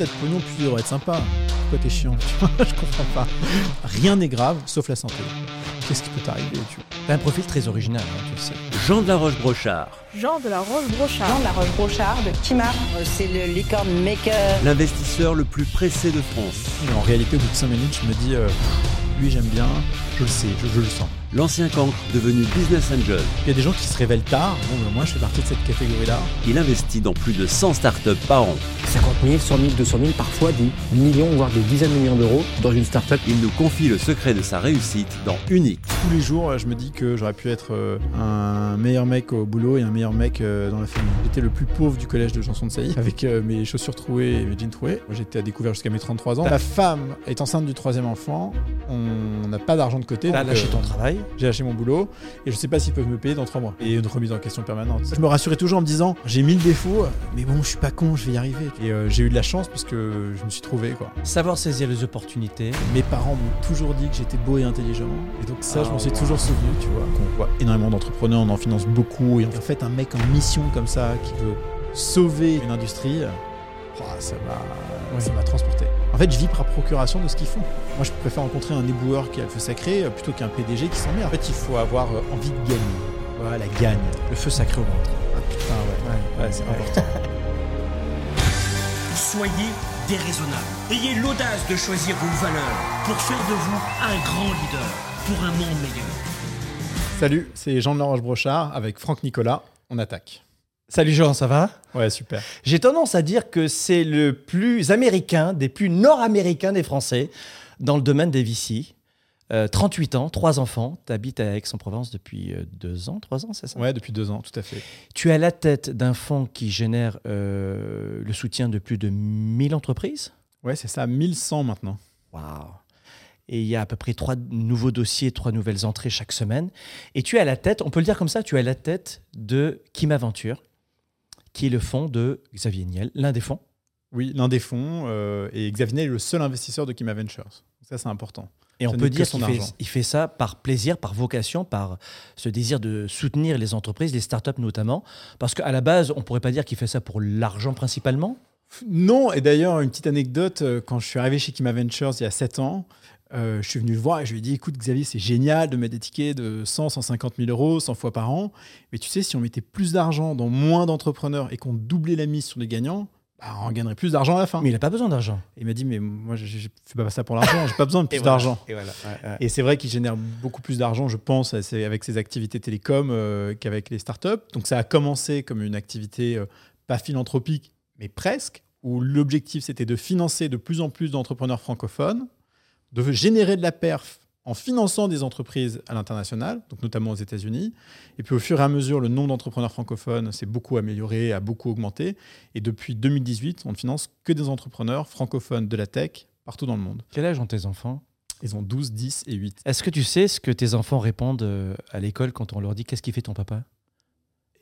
t'as de pognon, plus tu devrais être sympa. Pourquoi t'es chiant Je comprends pas. Rien n'est grave, sauf la santé. Qu'est-ce qui peut t'arriver tu vois? T'as un profil très original, hein, tu le sais. Jean de la Roche-Brochard, Jean de la Roche-Brochard. Jean de la Roche-Brochard de Kimar. C'est le licorne maker. l'investisseur le plus pressé de France. Mais En réalité, au bout de 5 minutes, je me dis, euh, lui j'aime bien, je le sais, je, je le sens. L'ancien cancre devenu business angel, Il y a des gens qui se révèlent tard, bon, ben, moi je fais partie de cette catégorie-là. il investit dans plus de 100 startups par an. 50 000, 100 000, 200 000, parfois des millions, voire des dizaines de millions d'euros dans une start-up. Il nous confie le secret de sa réussite dans Unique. Tous les jours, euh, je me dis que j'aurais pu être euh, un meilleur mec au boulot et un meilleur mec euh, dans la famille. J'étais le plus pauvre du collège de Janson de Sailly, avec mes chaussures trouées et mes jeans troués. Moi, J'étais à découvert jusqu'à mes 33 ans. Ma femme est enceinte du troisième enfant, on n'a pas d'argent de côté. T'as lâché euh, ton travail. J'ai lâché mon boulot et je sais pas s'ils peuvent me payer dans trois mois. Et une remise en question permanente. Je me rassurais toujours en me disant j'ai mille défauts, mais bon, je suis pas con, je vais y arriver. Et euh, j'ai eu de la chance parce que je me suis trouvé quoi. Savoir saisir les opportunités. Mes parents m'ont toujours dit que j'étais beau et intelligent. Et donc ça, Ah, je m'en suis wow. toujours souvenu, tu vois. On voit énormément d'entrepreneurs, on en finance beaucoup. Et en fait, un mec en mission comme ça qui veut sauver une industrie, oh, ça m'a ça m'a transporté. En fait, je vis par procuration de ce qu'ils font. Moi, je préfère rencontrer un éboueur qui a le feu sacré euh, plutôt qu'un PDG qui s'emmerde. En fait, il faut avoir euh, envie de gagner. Voilà, la gagne. Le feu sacré au ventre. Ah putain, ouais. Ouais, c'est important. Soyez déraisonnable. Ayez l'audace de choisir vos valeurs pour faire de vous un grand leader pour un monde meilleur. Salut, c'est Jean de Laroche-Brochard avec Franck Nicolas. On attaque. Salut Jean, ça va? Ouais, super. J'ai tendance à dire que c'est le plus américain, des plus nord-américains des Français dans le domaine des VC. Euh, 38 ans, trois enfants, tu habites à Aix-en-Provence depuis euh, deux ans, trois ans, c'est ça? Ouais, depuis deux ans, tout à fait. Tu es à la tête d'un fonds qui génère euh, le soutien de plus de 1000 entreprises? Ouais, c'est ça, 1100 maintenant. Waouh Et il y a à peu près trois nouveaux dossiers, trois nouvelles entrées chaque semaine. Et tu es à la tête, on peut le dire comme ça, tu es à la tête de Kim Aventure, qui est le fonds de Xavier Niel, l'un des fonds. Oui, l'un des fonds. euh, et Xavier Niel est le seul investisseur de Kima Ventures. Ça, c'est important. Et on peut dire qu'il fait, il fait ça par plaisir, par vocation, par ce désir de soutenir les entreprises, les startups notamment. Parce qu'à la base, on pourrait pas dire qu'il fait ça pour l'argent principalement? Non, et d'ailleurs, une petite anecdote, euh, quand je suis arrivé chez Kima Ventures il y a 7 ans, euh, je suis venu le voir et je lui ai dit écoute, Xavier, c'est génial de mettre des tickets de 100, 150 000 euros 100 fois par an. Mais tu sais, si on mettait plus d'argent dans moins d'entrepreneurs et qu'on doublait la mise sur les gagnants, bah, on gagnerait plus d'argent à la fin. Mais il n'a pas besoin d'argent. Et il m'a dit mais moi, je ne fais pas ça pour l'argent, j'ai pas besoin de plus voilà. d'argent. Et voilà. Et c'est vrai qu'il génère beaucoup plus d'argent, je pense, avec ses activités télécom euh, qu'avec les startups. Donc ça a commencé comme une activité euh, pas philanthropique, mais presque, où l'objectif c'était de financer de plus en plus d'entrepreneurs francophones, de générer de la perf en finançant des entreprises à l'international, donc notamment aux États-Unis. Et puis au fur et à mesure, le nombre d'entrepreneurs francophones s'est beaucoup amélioré, a beaucoup augmenté. Et depuis 2018, on ne finance que des entrepreneurs francophones de la tech partout dans le monde. Quel âge ont tes enfants? Ils ont 12, 10 et 8. Est-ce que tu sais ce que tes enfants répondent euh, à l'école quand on leur dit qu'est-ce qu'il fait ton papa?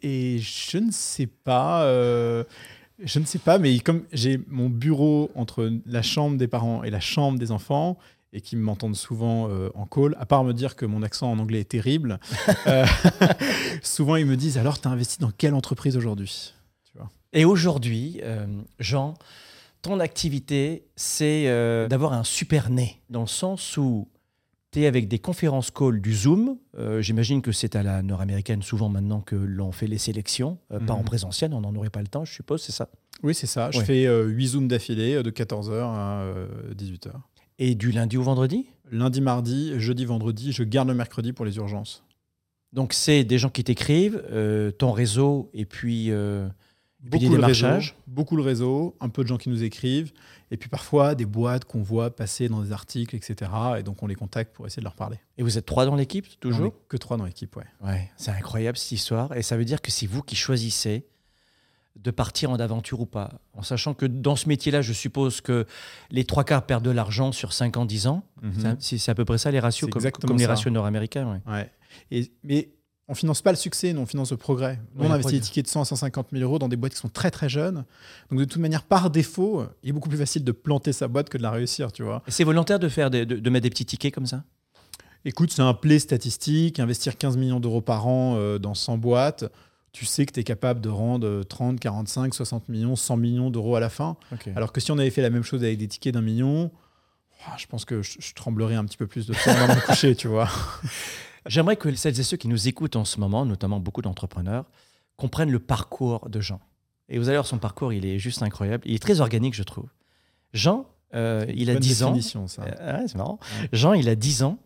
Et je ne sais pas. euh, je ne sais pas, mais comme j'ai mon bureau entre la chambre des parents et la chambre des enfants, et qui m'entendent souvent euh, en call, à part me dire que mon accent en anglais est terrible, euh, souvent ils me disent alors, tu as investi dans quelle entreprise aujourd'hui? Et aujourd'hui, euh, Jean, ton activité, c'est d'avoir un super nez, dans le sens où tu es avec des conférences call du Zoom. J'imagine que c'est à la nord-américaine souvent maintenant que l'on fait les sélections, pas Mhm. en présentiel, on n'en aurait pas le temps, je suppose, c'est ça? Oui, c'est ça. Je Ouais. fais 8 zooms d'affilée de 14h à 18h. Et du lundi au vendredi? Lundi, mardi, jeudi, vendredi, je garde le mercredi pour les urgences. Donc c'est des gens qui t'écrivent, euh, ton réseau et puis, euh, et puis des Beaucoup le, réseau, démarchages. beaucoup le réseau, un peu de gens qui nous écrivent, et puis parfois des boîtes qu'on voit passer dans des articles, etc. Et donc on les contacte pour essayer de leur parler. Et vous êtes trois dans l'équipe, toujours? que trois dans l'équipe, ouais. Ouais, c'est incroyable cette histoire. Et ça veut dire que c'est vous qui choisissez de partir en aventure ou pas. En sachant que dans ce métier-là, je suppose que les trois quarts perdent de l'argent sur 5 ans, 10 ans. C'est un- C'est à peu près ça les ratios, comme, les ratios nord-américains. ouais. Ouais. Et, mais on finance pas le succès, nous on finance le progrès. Nous, Ouais, on investit des tickets de 100 à 150 000 euros dans des boîtes qui sont très très jeunes. Donc de toute manière, par défaut, il est beaucoup plus facile de planter sa boîte que de la réussir, tu vois. C'est volontaire de, faire des- de, de mettre des petits tickets comme ça? Écoute, c'est un play statistique, investir 15 millions d'euros par an euh, dans 100 boîtes. Tu sais que tu es capable de rendre euh, 30, 45, 60 millions, 100 millions d'euros à la fin. Alors que si on avait fait la même chose avec des tickets d'un million, je pense que je, je tremblerais un petit peu plus de temps dans mon coucher, tu vois. J'aimerais que celles et ceux qui nous écoutent en ce moment, notamment beaucoup d'entrepreneurs, comprennent le parcours de Jean. Et vous allez voir, son parcours, il est juste incroyable. Il est très organique, je trouve. Jean, euh, il a Bonne 10 ans. définition, ça. Euh, ouais, c'est marrant. Ouais. Jean, il a 10 ans.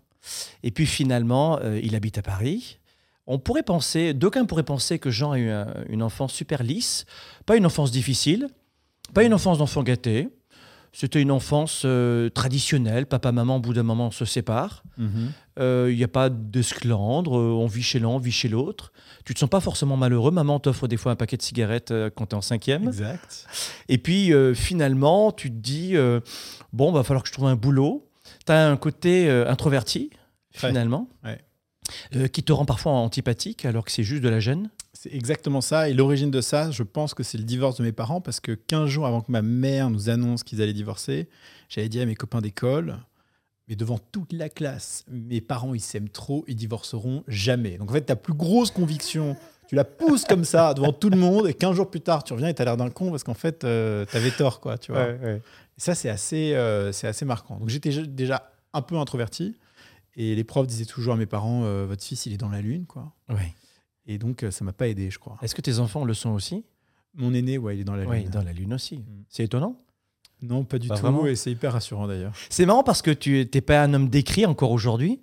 Et puis finalement, euh, il habite à Paris. On pourrait penser, d'aucuns pourraient penser que Jean a eu un- une enfance super lisse, pas une enfance difficile, pas une enfance d'enfant gâté. C'était une enfance euh, traditionnelle. Papa, maman, au bout d'un moment, se séparent. Mhm. Euh, Il n'y a pas d'esclandre. euh, on vit chez l'un, on vit chez l'autre. Tu te sens pas forcément malheureux. Maman t'offre des fois un paquet de cigarettes quand tu es en cinquième. Exact. Et puis euh, finalement, tu te dis bon, va falloir que je trouve un boulot. Tu as un côté introverti, Ouais. finalement, Ouais. Euh, qui te rend parfois antipathique alors que c'est juste de la gêne? C'est exactement ça. Et l'origine de ça, je pense que c'est le divorce de mes parents parce que 15 jours avant que ma mère nous annonce qu'ils allaient divorcer, j'avais dit à mes copains d'école, mais devant toute la classe, mes parents, ils s'aiment trop, ils divorceront jamais. Donc en fait, ta plus grosse conviction, tu la pousses comme ça devant tout le monde et 15 jours plus tard, tu reviens et tu as l'air d'un con parce qu'en fait, tu avais tort, quoi, tu vois. Et ça, c'est assez, euh, c'est assez marquant. Donc j'étais déjà un peu introverti et les profs disaient toujours à mes parents, euh, votre fils, il est dans la lune, quoi. Ouais. Et donc, euh, ça m'a pas aidé, je crois. Est-ce que tes enfants le sont aussi? Mon aîné, ouais, il est dans la Oui, lune. dans la Lune aussi. C'est étonnant. Non, pas du Pas tout. vraiment. Et c'est hyper rassurant d'ailleurs. C'est marrant parce que tu n'es pas un homme d'écrit encore aujourd'hui.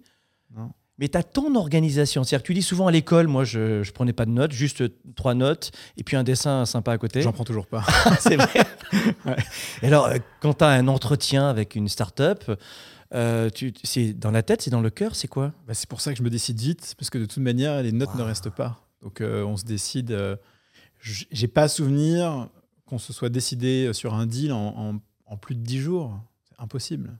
Non. Mais tu as ton organisation. C'est-à-dire que tu dis souvent à l'école, moi je ne prenais pas de notes, juste trois notes et puis un dessin sympa à côté. J'en prends toujours pas. c'est vrai. Ouais. Et alors, euh, quand tu as un entretien avec une start-up, euh, tu- c'est dans la tête, c'est dans le cœur, c'est quoi? Bah, c'est pour ça que je me décide vite, parce que de toute manière, les notes ne restent pas. Donc euh, on se décide. euh, J'ai pas souvenir qu'on se soit décidé sur un deal en, en- en plus de 10 jours. C'est impossible.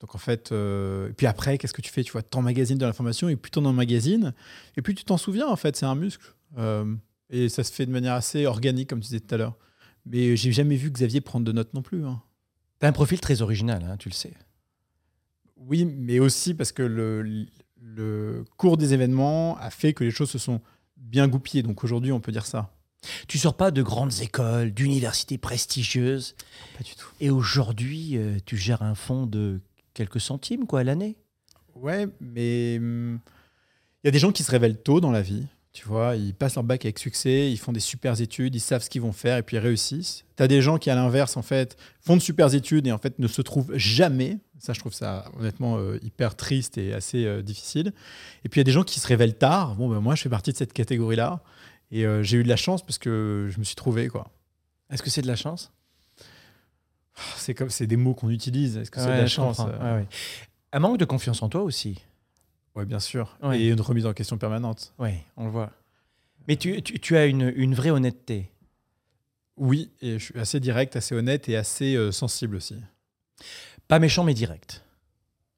Donc en fait, euh, et puis après, qu'est-ce que tu fais? Tu vois, t'emmagasines de l'information et plus t'en emmagasines, et plus tu t'en souviens en fait, c'est un muscle. Euh, et ça se fait de manière assez organique, comme tu disais tout à l'heure. Mais j'ai jamais vu Xavier prendre de notes non plus. hein. Tu as un profil très original, hein, tu le sais. Oui, mais aussi parce que le, le cours des événements a fait que les choses se sont bien goupillées. Donc aujourd'hui, on peut dire ça. Tu sors pas de grandes écoles, d'universités prestigieuses, Pas du tout. et aujourd'hui, euh, tu gères un fonds de quelques centimes quoi à l'année. Ouais, mais hum, il y a des gens qui se révèlent tôt dans la vie. Tu vois, ils passent leur bac avec succès, ils font des super études, ils savent ce qu'ils vont faire et puis ils réussissent. Tu as des gens qui, à l'inverse, en fait, font de super études et en fait ne se trouvent jamais. Ça, je trouve ça honnêtement euh, hyper triste et assez euh, difficile. Et puis il y a des gens qui se révèlent tard. Bon, ben, moi, je fais partie de cette catégorie-là. Et euh, j'ai eu de la chance parce que je me suis trouvé, quoi. Est-ce que c'est de la chance? C'est comme c'est des mots qu'on utilise. Est-ce que c'est de la chance comprends. Ouais, ouais. Un manque de confiance en toi aussi. Ouais, bien sûr. Et une remise en question permanente. Oui, on le voit. Mais tu, tu- tu as une, une vraie honnêteté. Oui, et je suis assez direct, assez honnête et assez sensible aussi. Pas méchant, mais direct.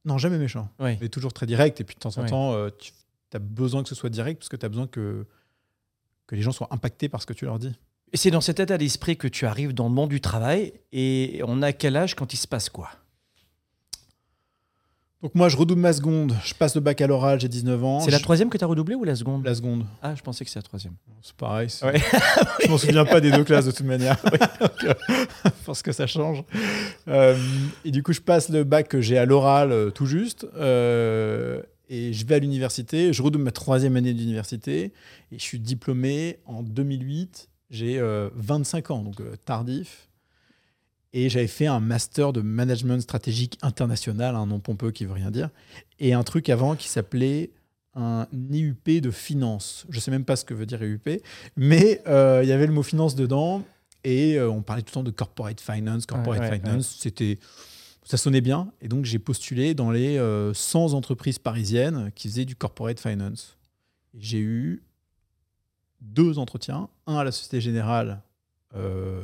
Non, jamais méchant. Oui. Mais toujours très direct. Et puis de temps en temps, euh, tu as besoin que ce soit direct parce que tu as besoin que, que les gens soient impactés par ce que tu leur dis. Et c'est dans cet état d'esprit que tu arrives dans le monde du travail. Et on a quel âge quand il se passe quoi? Donc moi, je redouble ma seconde. Je passe le bac à l'oral, j'ai 19 ans. C'est la Je- troisième que tu as redoublé ou la seconde la seconde. Ah, je pensais que c'est la troisième. C'est pareil. Ouais. je m'en souviens pas des deux classes de toute manière. Donc, euh, parce que ça change. Euh, et du coup, je passe le bac que j'ai à l'oral euh, tout juste. et je vais à l'université. Je redouble ma troisième année d'université. Et je suis diplômé en 2008. J'ai euh, 25 ans, donc tardif. Et j'avais fait un master de management stratégique international, un nom pompeux qui veut rien dire. Et un truc avant qui s'appelait un IUP de finance. Je sais même pas ce que veut dire IUP, mais euh, il y avait le mot finance dedans et euh, on parlait tout le temps de corporate finance. Corporate Ouais, ouais, finance, c'était ça sonnait bien et donc j'ai postulé dans les euh, 100 entreprises parisiennes qui faisaient du corporate finance. J'ai eu deux entretiens, un à la Société Générale. euh,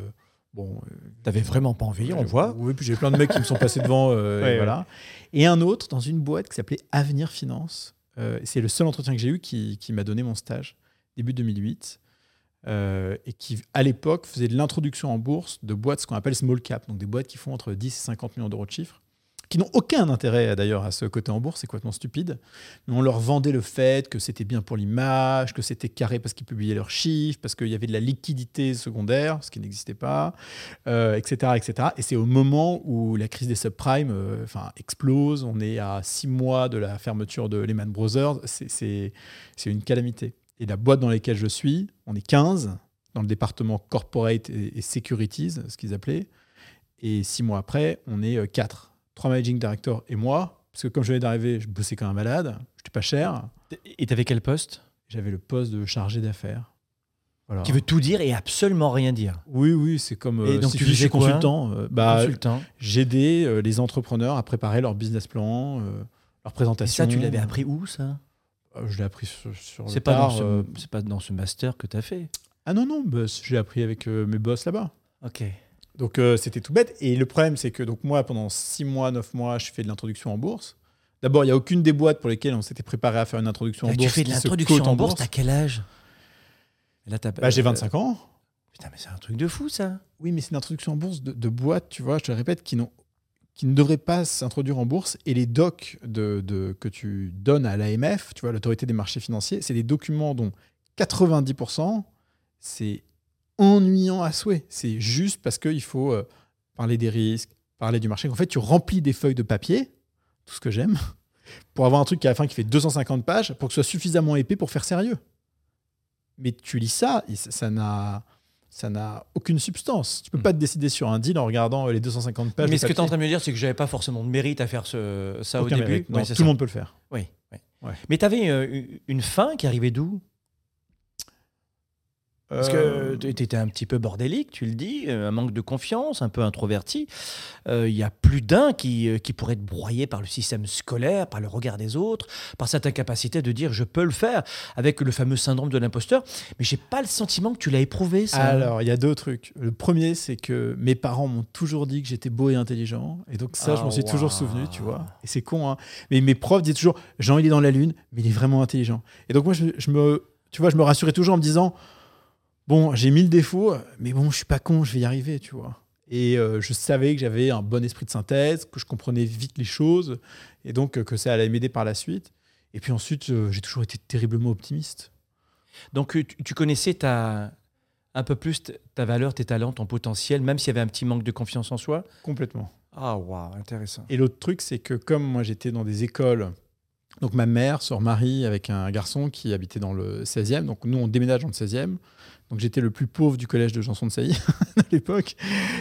bon, euh, T'avais vraiment pas envie, on voit. oui, puis j'ai plein de mecs qui me sont passés devant. euh, Ouais, et, voilà. et un autre dans une boîte qui s'appelait Avenir Finance. Euh, c'est le seul entretien que j'ai eu qui, qui m'a donné mon stage, début 2008. euh, et qui, à l'époque, faisait de l'introduction en bourse de boîtes, ce qu'on appelle small cap, donc des boîtes qui font entre 10 et 50 millions d'euros de chiffre. Qui n'ont aucun intérêt d'ailleurs à ce côté en bourse, c'est complètement stupide. Mais on leur vendait le fait que c'était bien pour l'image, que c'était carré parce qu'ils publiaient leurs chiffres, parce qu'il y avait de la liquidité secondaire, ce qui n'existait pas, euh, etc., etc. Et c'est au moment où la crise des subprimes euh, enfin, explose, on est à six mois de la fermeture de Lehman Brothers, c'est- une calamité. Et la boîte dans laquelle je suis, on est 15 dans le département corporate et, et securities, ce qu'ils appelaient. Et six mois après, on est 4. Trois managing directors et moi. Parce que comme je venais d'arriver, je bossais comme un malade. Je n'étais pas cher. Et t'avais quel poste? J'avais le poste de chargé d'affaires. Voilà. Qui veut tout dire et absolument rien dire. Oui, oui, c'est comme Et euh, donc si tu faisais consultant. euh, bah, Consultant. J'aidais euh, les entrepreneurs à préparer leur business plan, euh, leur Et présentation. ça, tu l'avais appris où, ça? Euh, Je l'ai appris sur, sur le C'est pas, dans tard, ce- c'est pas dans ce master que t'as fait? Ah non, non, bah, je l'ai appris avec mes boss là-bas. Ok. Donc euh, c'était tout bête. Et le problème, c'est que donc moi, pendant 6 mois, 9 mois, je fais de l'introduction en bourse. D'abord, il n'y a aucune des boîtes pour lesquelles on s'était préparé à faire une introduction en Là, bourse. tu fais de l'introduction cote en bourse, t'as quel âge? Là, t'as- Bah, J'ai euh, 25 ans. Putain, mais c'est un truc de fou, ça. Oui, mais c'est une introduction en bourse de, de boîtes, tu vois, je te le répète, qui, n'ont- qui ne devraient pas s'introduire en bourse. Et les docs de, de- que tu donnes à l'AMF, tu vois, l'autorité des marchés financiers, c'est des documents dont 90%, c'est ennuyant à souhait. C'est juste parce qu'il faut euh, parler des risques, parler du marché. En fait, tu remplis des feuilles de papier, tout ce que j'aime, pour avoir un truc qui à la fin qui fait 250 pages, pour que ce soit suffisamment épais pour faire sérieux. Mais tu lis ça, et ça n'a ça n'a aucune substance. Tu peux Hmm. pas te décider sur un deal en regardant euh, les 250 pages. mais ce que tu es en train de me dire, c'est que j'avais pas forcément de mérite à faire ce, ça Aucun au début. Non, tout le monde peut le faire. Oui. oui. Ouais. Mais tu avais une fin qui arrivait d'où? Parce Euh, que tu étais un petit peu bordélique, tu le dis, euh, un manque de confiance, un peu introverti. Euh, Il y a plus d'un qui, euh, qui pourrait être broyé par le système scolaire, par le regard des autres, par cette incapacité de dire je peux le faire, avec le fameux syndrome de l'imposteur. Mais j'ai pas le sentiment que tu l'as éprouvé, ça. Alors, il y a deux trucs. Le premier, c'est que mes parents m'ont toujours dit que j'étais beau et intelligent. Et donc, ça, je Ah, m'en suis toujours souvenu, tu vois. Et c'est con, hein. Mais mes profs disaient toujours Jean, il est dans la lune, mais il est vraiment intelligent. Et donc, moi, je, je me, tu vois, je me rassurais toujours en me disant Bon, j'ai mille défauts, mais bon, je suis pas con, je vais y arriver, tu vois. Et euh, je savais que j'avais un bon esprit de synthèse, que je comprenais vite les choses, et donc euh, que ça allait m'aider par la suite. Et puis ensuite, euh, j'ai toujours été terriblement optimiste. Donc tu, tu connaissais ta, un peu plus ta valeur, tes talents, ton potentiel, même s'il y avait un petit manque de confiance en soi? Complètement. Ah, waouh, intéressant. Et l'autre truc, c'est que comme moi j'étais dans des écoles, donc ma mère, sœur Marie, avec un garçon qui habitait dans le 16e, donc nous on déménage dans le 16e, donc j'étais le plus pauvre du collège de Janson de Sailly à l'époque,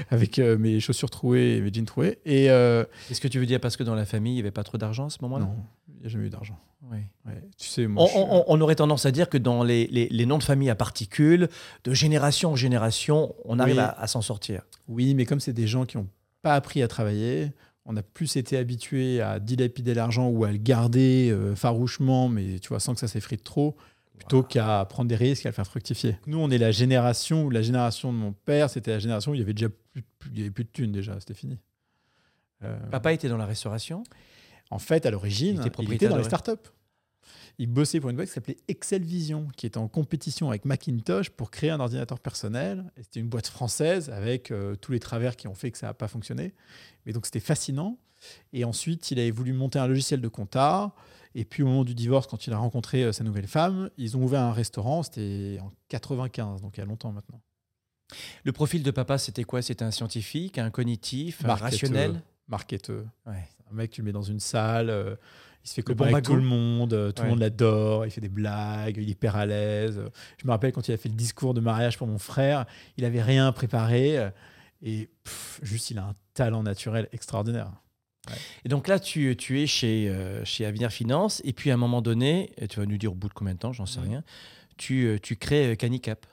avec euh, mes chaussures trouées et mes jeans troués. Et euh, Est-ce que tu veux dire parce que dans la famille, il n'y avait pas trop d'argent à ce moment-là? Non, il n'y a jamais eu d'argent. Oui. Ouais. Tu sais, moi, On, je suis- on- on aurait tendance à dire que dans les, les- les noms de famille à particules, de génération en génération, on arrive Oui. à, à s'en sortir. Oui, mais comme c'est des gens qui n'ont pas appris à travailler, on a plus été habitué à dilapider l'argent ou à le garder euh, farouchement, mais tu vois, sans que ça s'effrite trop, plutôt qu'à prendre des risques et à le faire fructifier. Nous, on est la génération où la génération de mon père, c'était la génération où il y avait déjà plus, plus- il y avait plus de thunes déjà, c'était fini. Euh, Papa était dans la restauration. en fait, à Il l'origine, était il était, dans les startups. Il bossait pour une boîte qui s'appelait Excel Vision, qui était en compétition avec Macintosh pour créer un ordinateur personnel. C'était une boîte française avec euh, tous les travers qui ont fait que ça n'a pas fonctionné. Mais donc c'était fascinant. Et ensuite, il avait voulu monter un logiciel de compta. Et puis au moment du divorce, quand il a rencontré euh, sa nouvelle femme, ils ont ouvert un restaurant. C'était en 95, donc il y a longtemps maintenant. Le profil de papa, c'était quoi? C'était un scientifique, un cognitif, un Marketeur. rationnel? Marketeux. Ouais. Un mec, tu le mets dans une salle, euh, il se fait copain bon avec tout le monde, euh, tout Ouais. le monde l'adore, il fait des blagues, il est hyper à l'aise. Je me rappelle quand il a fait le discours de mariage pour mon frère, il avait rien préparé et pff, juste il a un talent naturel extraordinaire. Et donc là, tu, tu es chez, euh, chez Avenir Finance, et puis à un moment donné, et tu vas nous dire au bout de combien de temps, j'en sais rien, tu, euh, tu crées euh, Canicap.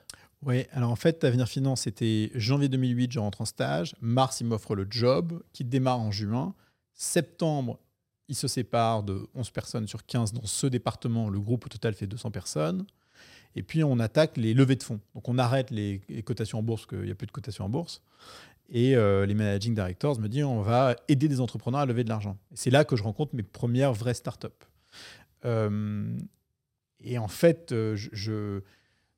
Ouais, alors en fait, Avenir Finance, c'était janvier 2008, je rentre en stage. Mars, il m'offre le job qui démarre en juin. Septembre, il se sépare de 11 personnes sur 15 dans ce département. Le groupe au total fait 200 personnes. Et puis, on attaque les levées de fonds. Donc, on arrête les, les cotations en bourse, parce qu'il n'y a plus de cotations en bourse. Et euh, les managing directors me disent on va aider des entrepreneurs à lever de l'argent. C'est là que je rencontre mes premières vraies startups. Euh, et en fait, euh, je, je-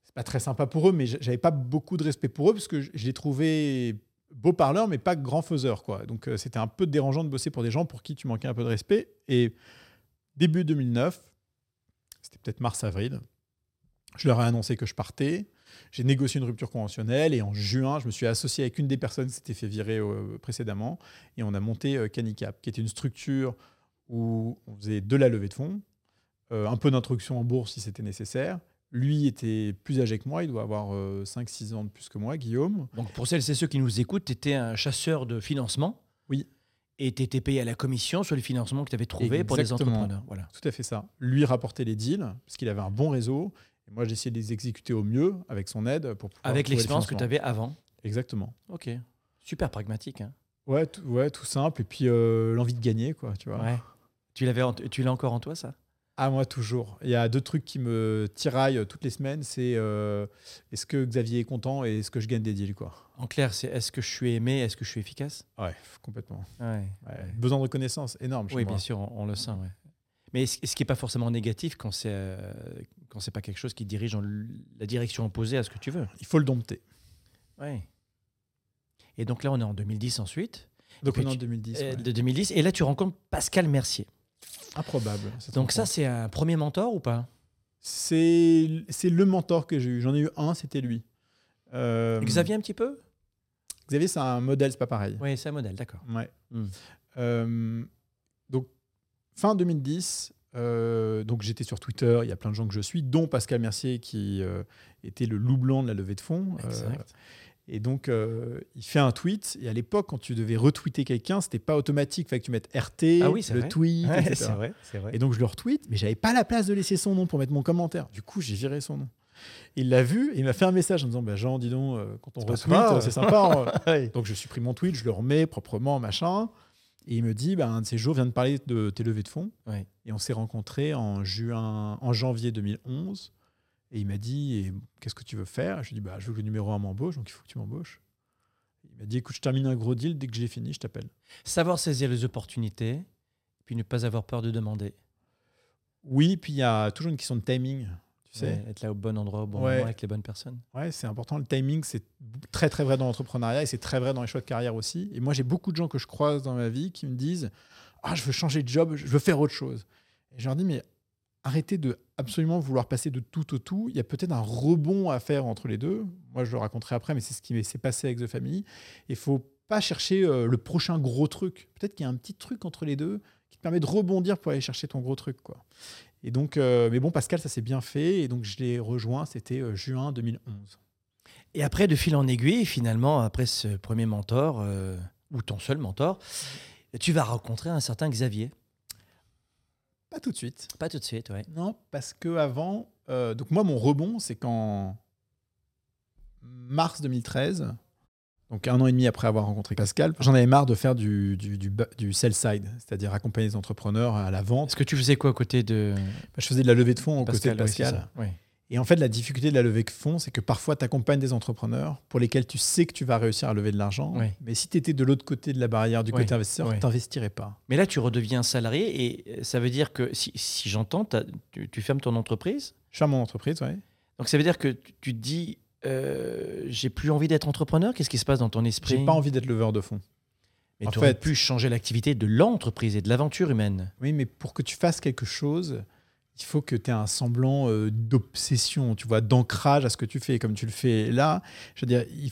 c'est pas très sympa pour eux, mais j'avais pas beaucoup de respect pour eux parce que je, les trouvais beau parleur, mais pas grand faiseur. Quoi. Donc c'était un peu dérangeant de bosser pour des gens pour qui tu manquais un peu de respect. Et début 2009, c'était peut-être mars-avril, je leur ai annoncé que je partais. J'ai négocié une rupture conventionnelle et en juin, je me suis associé avec une des personnes qui s'était fait virer euh, précédemment et on a monté euh, Canicap, qui était une structure où on faisait de la levée de fonds, euh, un peu d'introduction en bourse si c'était nécessaire. Lui était plus âgé que moi, il doit avoir 5-6 ans de plus que moi, Guillaume. Donc pour celles et ceux qui nous écoutent, tu étais un chasseur de financement. Oui. Et tu étais payé à la commission sur les financements que tu avais trouvés pour les Exactement. entrepreneurs. Voilà. Tout à fait ça. Lui rapportait les deals, parce qu'il avait un bon réseau. Et moi, j'essayais de les exécuter au mieux avec son aide. Pour Avec l'expérience que tu avais avant. Exactement. Ok. Super pragmatique. Hein. Ouais, tout, ouais, tout simple. Et puis euh, l'envie de gagner, quoi, tu vois. Ouais. Tu l'avais, tu l'as encore en toi, ça? Ah, moi, toujours. Il y a deux trucs qui me tiraillent toutes les semaines. C'est euh, est-ce que Xavier est content et est-ce que je gagne des deals, quoi? En clair, c'est est-ce que je suis aimé, est-ce que je suis efficace? Ouais, complètement. Ouais. Ouais. Besoin de reconnaissance énorme chez Oui, moi. bien sûr, on, on le sent. ouais. Mais ce ce qui n'est pas forcément négatif quand c'est euh, quand c'est pas quelque chose qui dirige dans l- la direction opposée à ce que tu veux. Il faut le dompter. Ouais. Et donc là, on est en 2010 ensuite. Donc on est en tu- 2010. Euh, ouais. De 2010. Et là, tu rencontres Pascal Mercier. Improbable. Donc ça, c'est un premier mentor ou pas? C'est c'est le mentor que j'ai eu. J'en ai eu un, c'était lui. Euh, Xavier un petit peu? Xavier, c'est un modèle, c'est pas pareil. Oui, c'est un modèle, d'accord. Ouais. Hmm. Euh, donc, fin 2010, euh, donc j'étais sur Twitter, il y a plein de gens que je suis, dont Pascal Mercier qui euh, était le loup blanc de la levée de fonds. Euh, Exact. et donc, il fait un tweet. Et à l'époque, quand tu devais retweeter quelqu'un, c'était pas automatique. Il fallait que tu mettes RT, Ah oui, le vrai. tweet, Ouais, etc. c'est vrai, c'est vrai. Et donc, je le retweet, mais j'avais pas la place de laisser son nom pour mettre mon commentaire. Du coup, j'ai viré son nom. Il l'a vu et il m'a fait un message en disant bah, Jean, dis donc, quand on retweet, c'est sympa. hein. Donc je supprime mon tweet, je le remets proprement, machin. Et il me dit, bah, un de ces jours vient de parler de tes levées de fonds. Ouais. Et on s'est rencontrés en, juin, en janvier 2011. Et il m'a dit, qu'est-ce que tu veux faire? Je lui ai dit, bah, je veux que le numéro 1 m'embauche, donc il faut que tu m'embauches. Il m'a dit, écoute, je termine un gros deal, dès que j'ai fini, je t'appelle. Savoir saisir les opportunités, puis ne pas avoir peur de demander. Oui, puis il y a toujours une question de timing. Tu sais être là au bon endroit, au bon Ouais. moment avec les bonnes personnes. Ouais, c'est important. Le timing, c'est très très vrai dans l'entrepreneuriat et c'est très vrai dans les choix de carrière aussi. Et moi, j'ai beaucoup de gens que je croise dans ma vie qui me disent Ah, je veux changer de job, je veux faire autre chose. Et je leur dis Mais arrêtez de absolument vouloir passer de tout au tout. Il y a peut-être un rebond à faire entre les deux. Moi, je le raconterai après, mais c'est ce qui s'est passé avec The Family. Il faut pas chercher euh, le prochain gros truc. Peut-être qu'il y a un petit truc entre les deux qui te permet de rebondir pour aller chercher ton gros truc. Quoi. Et donc, euh, mais bon, Pascal, ça s'est bien fait. Et donc, je l'ai rejoint, c'était euh, juin 2011. Et après, de fil en aiguille, finalement, après ce premier mentor, euh, ou ton seul mentor, tu vas rencontrer un certain Xavier. Pas tout de suite. Pas tout de suite, ouais. Non, parce que avant, donc moi mon rebond, c'est qu'en mars 2013, donc un an et demi après avoir rencontré Pascal, j'en avais marre de faire du, du, du, ba- du sell side, c'est-à-dire accompagner les entrepreneurs à la vente. Est-ce que tu faisais quoi à côté de Je faisais de la levée de fonds aux côtés de oui, Pascal. oui. et en fait, la difficulté de la levée de fonds, c'est que parfois tu accompagnes des entrepreneurs pour lesquels tu sais que tu vas réussir à lever de l'argent, Oui. mais si tu étais de l'autre côté de la barrière, du Oui, côté investisseur, oui. tu n'investirais pas. Mais là, tu redeviens salarié et ça veut dire que, si, si j'entends, tu, tu fermes ton entreprise? Je à mon entreprise, ouais. Donc ça veut dire que tu, tu te dis, euh, j'ai plus envie d'être entrepreneur. Qu'est-ce qui se passe dans ton esprit? J'ai pas envie d'être leveur de fonds. Mais tu aurais fait- pu changer l'activité de l'entreprise et de l'aventure humaine. Oui, mais pour que tu fasses quelque chose, il faut que tu aies un semblant euh, d'obsession, tu vois, d'ancrage à ce que tu fais, comme tu le fais là. Je veux dire, il,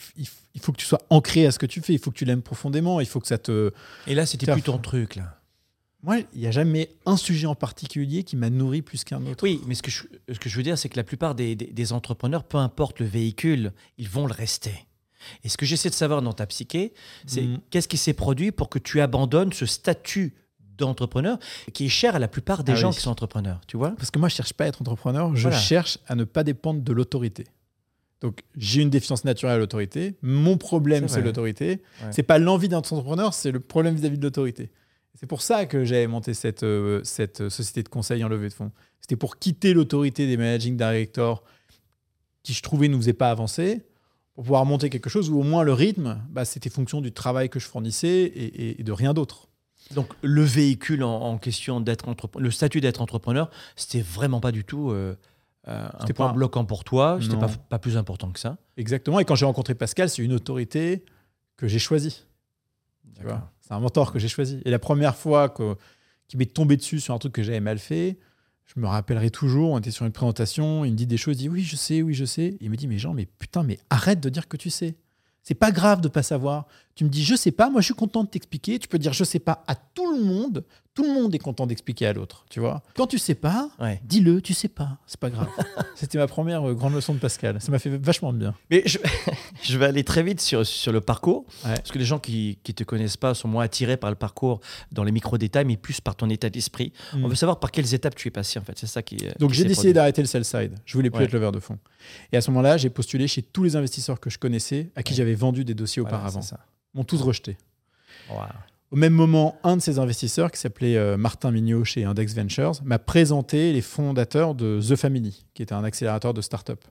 il faut que tu sois ancré à ce que tu fais, il faut que tu l'aimes profondément, il faut que ça te... Et là, c'était plus ton truc, là. Moi, il n'y a jamais un sujet en particulier qui m'a nourri plus qu'un autre. Oui, mais ce que je, ce que je veux dire, c'est que la plupart des, des- des entrepreneurs, peu importe le véhicule, ils vont le rester. Et ce que j'essaie de savoir dans ta psyché, c'est Mhm. qu'est-ce qui s'est produit pour que tu abandonnes ce statut d'entrepreneur qui est cher à la plupart des Ah gens oui. qui sont entrepreneurs, tu vois? Parce que moi, je cherche pas à être entrepreneur, je Voilà. cherche à ne pas dépendre de l'autorité. Donc, j'ai une défiance naturelle à l'autorité. Mon problème, C'est l'autorité. Ouais. C'est pas l'envie d'être entrepreneur, c'est le problème vis-à-vis de l'autorité. C'est pour ça que j'avais monté cette, euh, cette société de conseil en levée de fonds. C'était pour quitter l'autorité des managing directors qui, je trouvais, ne nous faisait pas avancer, pour pouvoir monter quelque chose où au moins le rythme, bah, c'était fonction du travail que je fournissais et, et- et de rien d'autre. Donc le véhicule en, en question d'être entrepreneur, le statut d'être entrepreneur, c'était vraiment pas du tout euh, euh, un point pas- bloquant pour toi, c'était pas, pas plus important que ça. Exactement. Et quand j'ai rencontré Pascal, c'est une autorité que j'ai choisi. Tu vois, c'est un mentor que j'ai choisi. Et la première fois qu'il m'est tombé dessus sur un truc que j'avais mal fait, je me rappellerai toujours. On était sur une présentation, il me dit des choses, il dit oui, je sais, oui, je sais. Il me dit mais Jean, mais putain, mais arrête de dire que tu sais. C'est pas grave de pas savoir. Tu me dis je sais pas, moi je suis content de t'expliquer. Tu peux dire je sais pas à tout le monde. Tout le monde est content d'expliquer à l'autre, tu vois. Quand tu sais pas, Ouais. dis-le, tu sais pas, c'est pas grave. C'était ma première euh, grande leçon de Pascal. Ça m'a fait vachement de bien. Mais je, je vais aller très vite sur, sur le parcours, Ouais. parce que les gens qui ne te connaissent pas sont moins attirés par le parcours dans les micro-détails, mais plus par ton état d'esprit. Mm. On veut savoir par quelles étapes tu es passé, en fait. C'est ça qui. Donc qui j'ai décidé d'arrêter le sell side. Je voulais plus Ouais. être leveur de fonds. Et à ce moment-là, j'ai postulé chez tous les investisseurs que je connaissais, à qui Ouais. j'avais vendu des dossiers Voilà, auparavant. ça. M'ont tous rejeté. Au même moment, un de ces investisseurs, qui s'appelait euh, Martin Mignot chez Index Ventures, m'a présenté les fondateurs de The Family, qui était un accélérateur de start-up,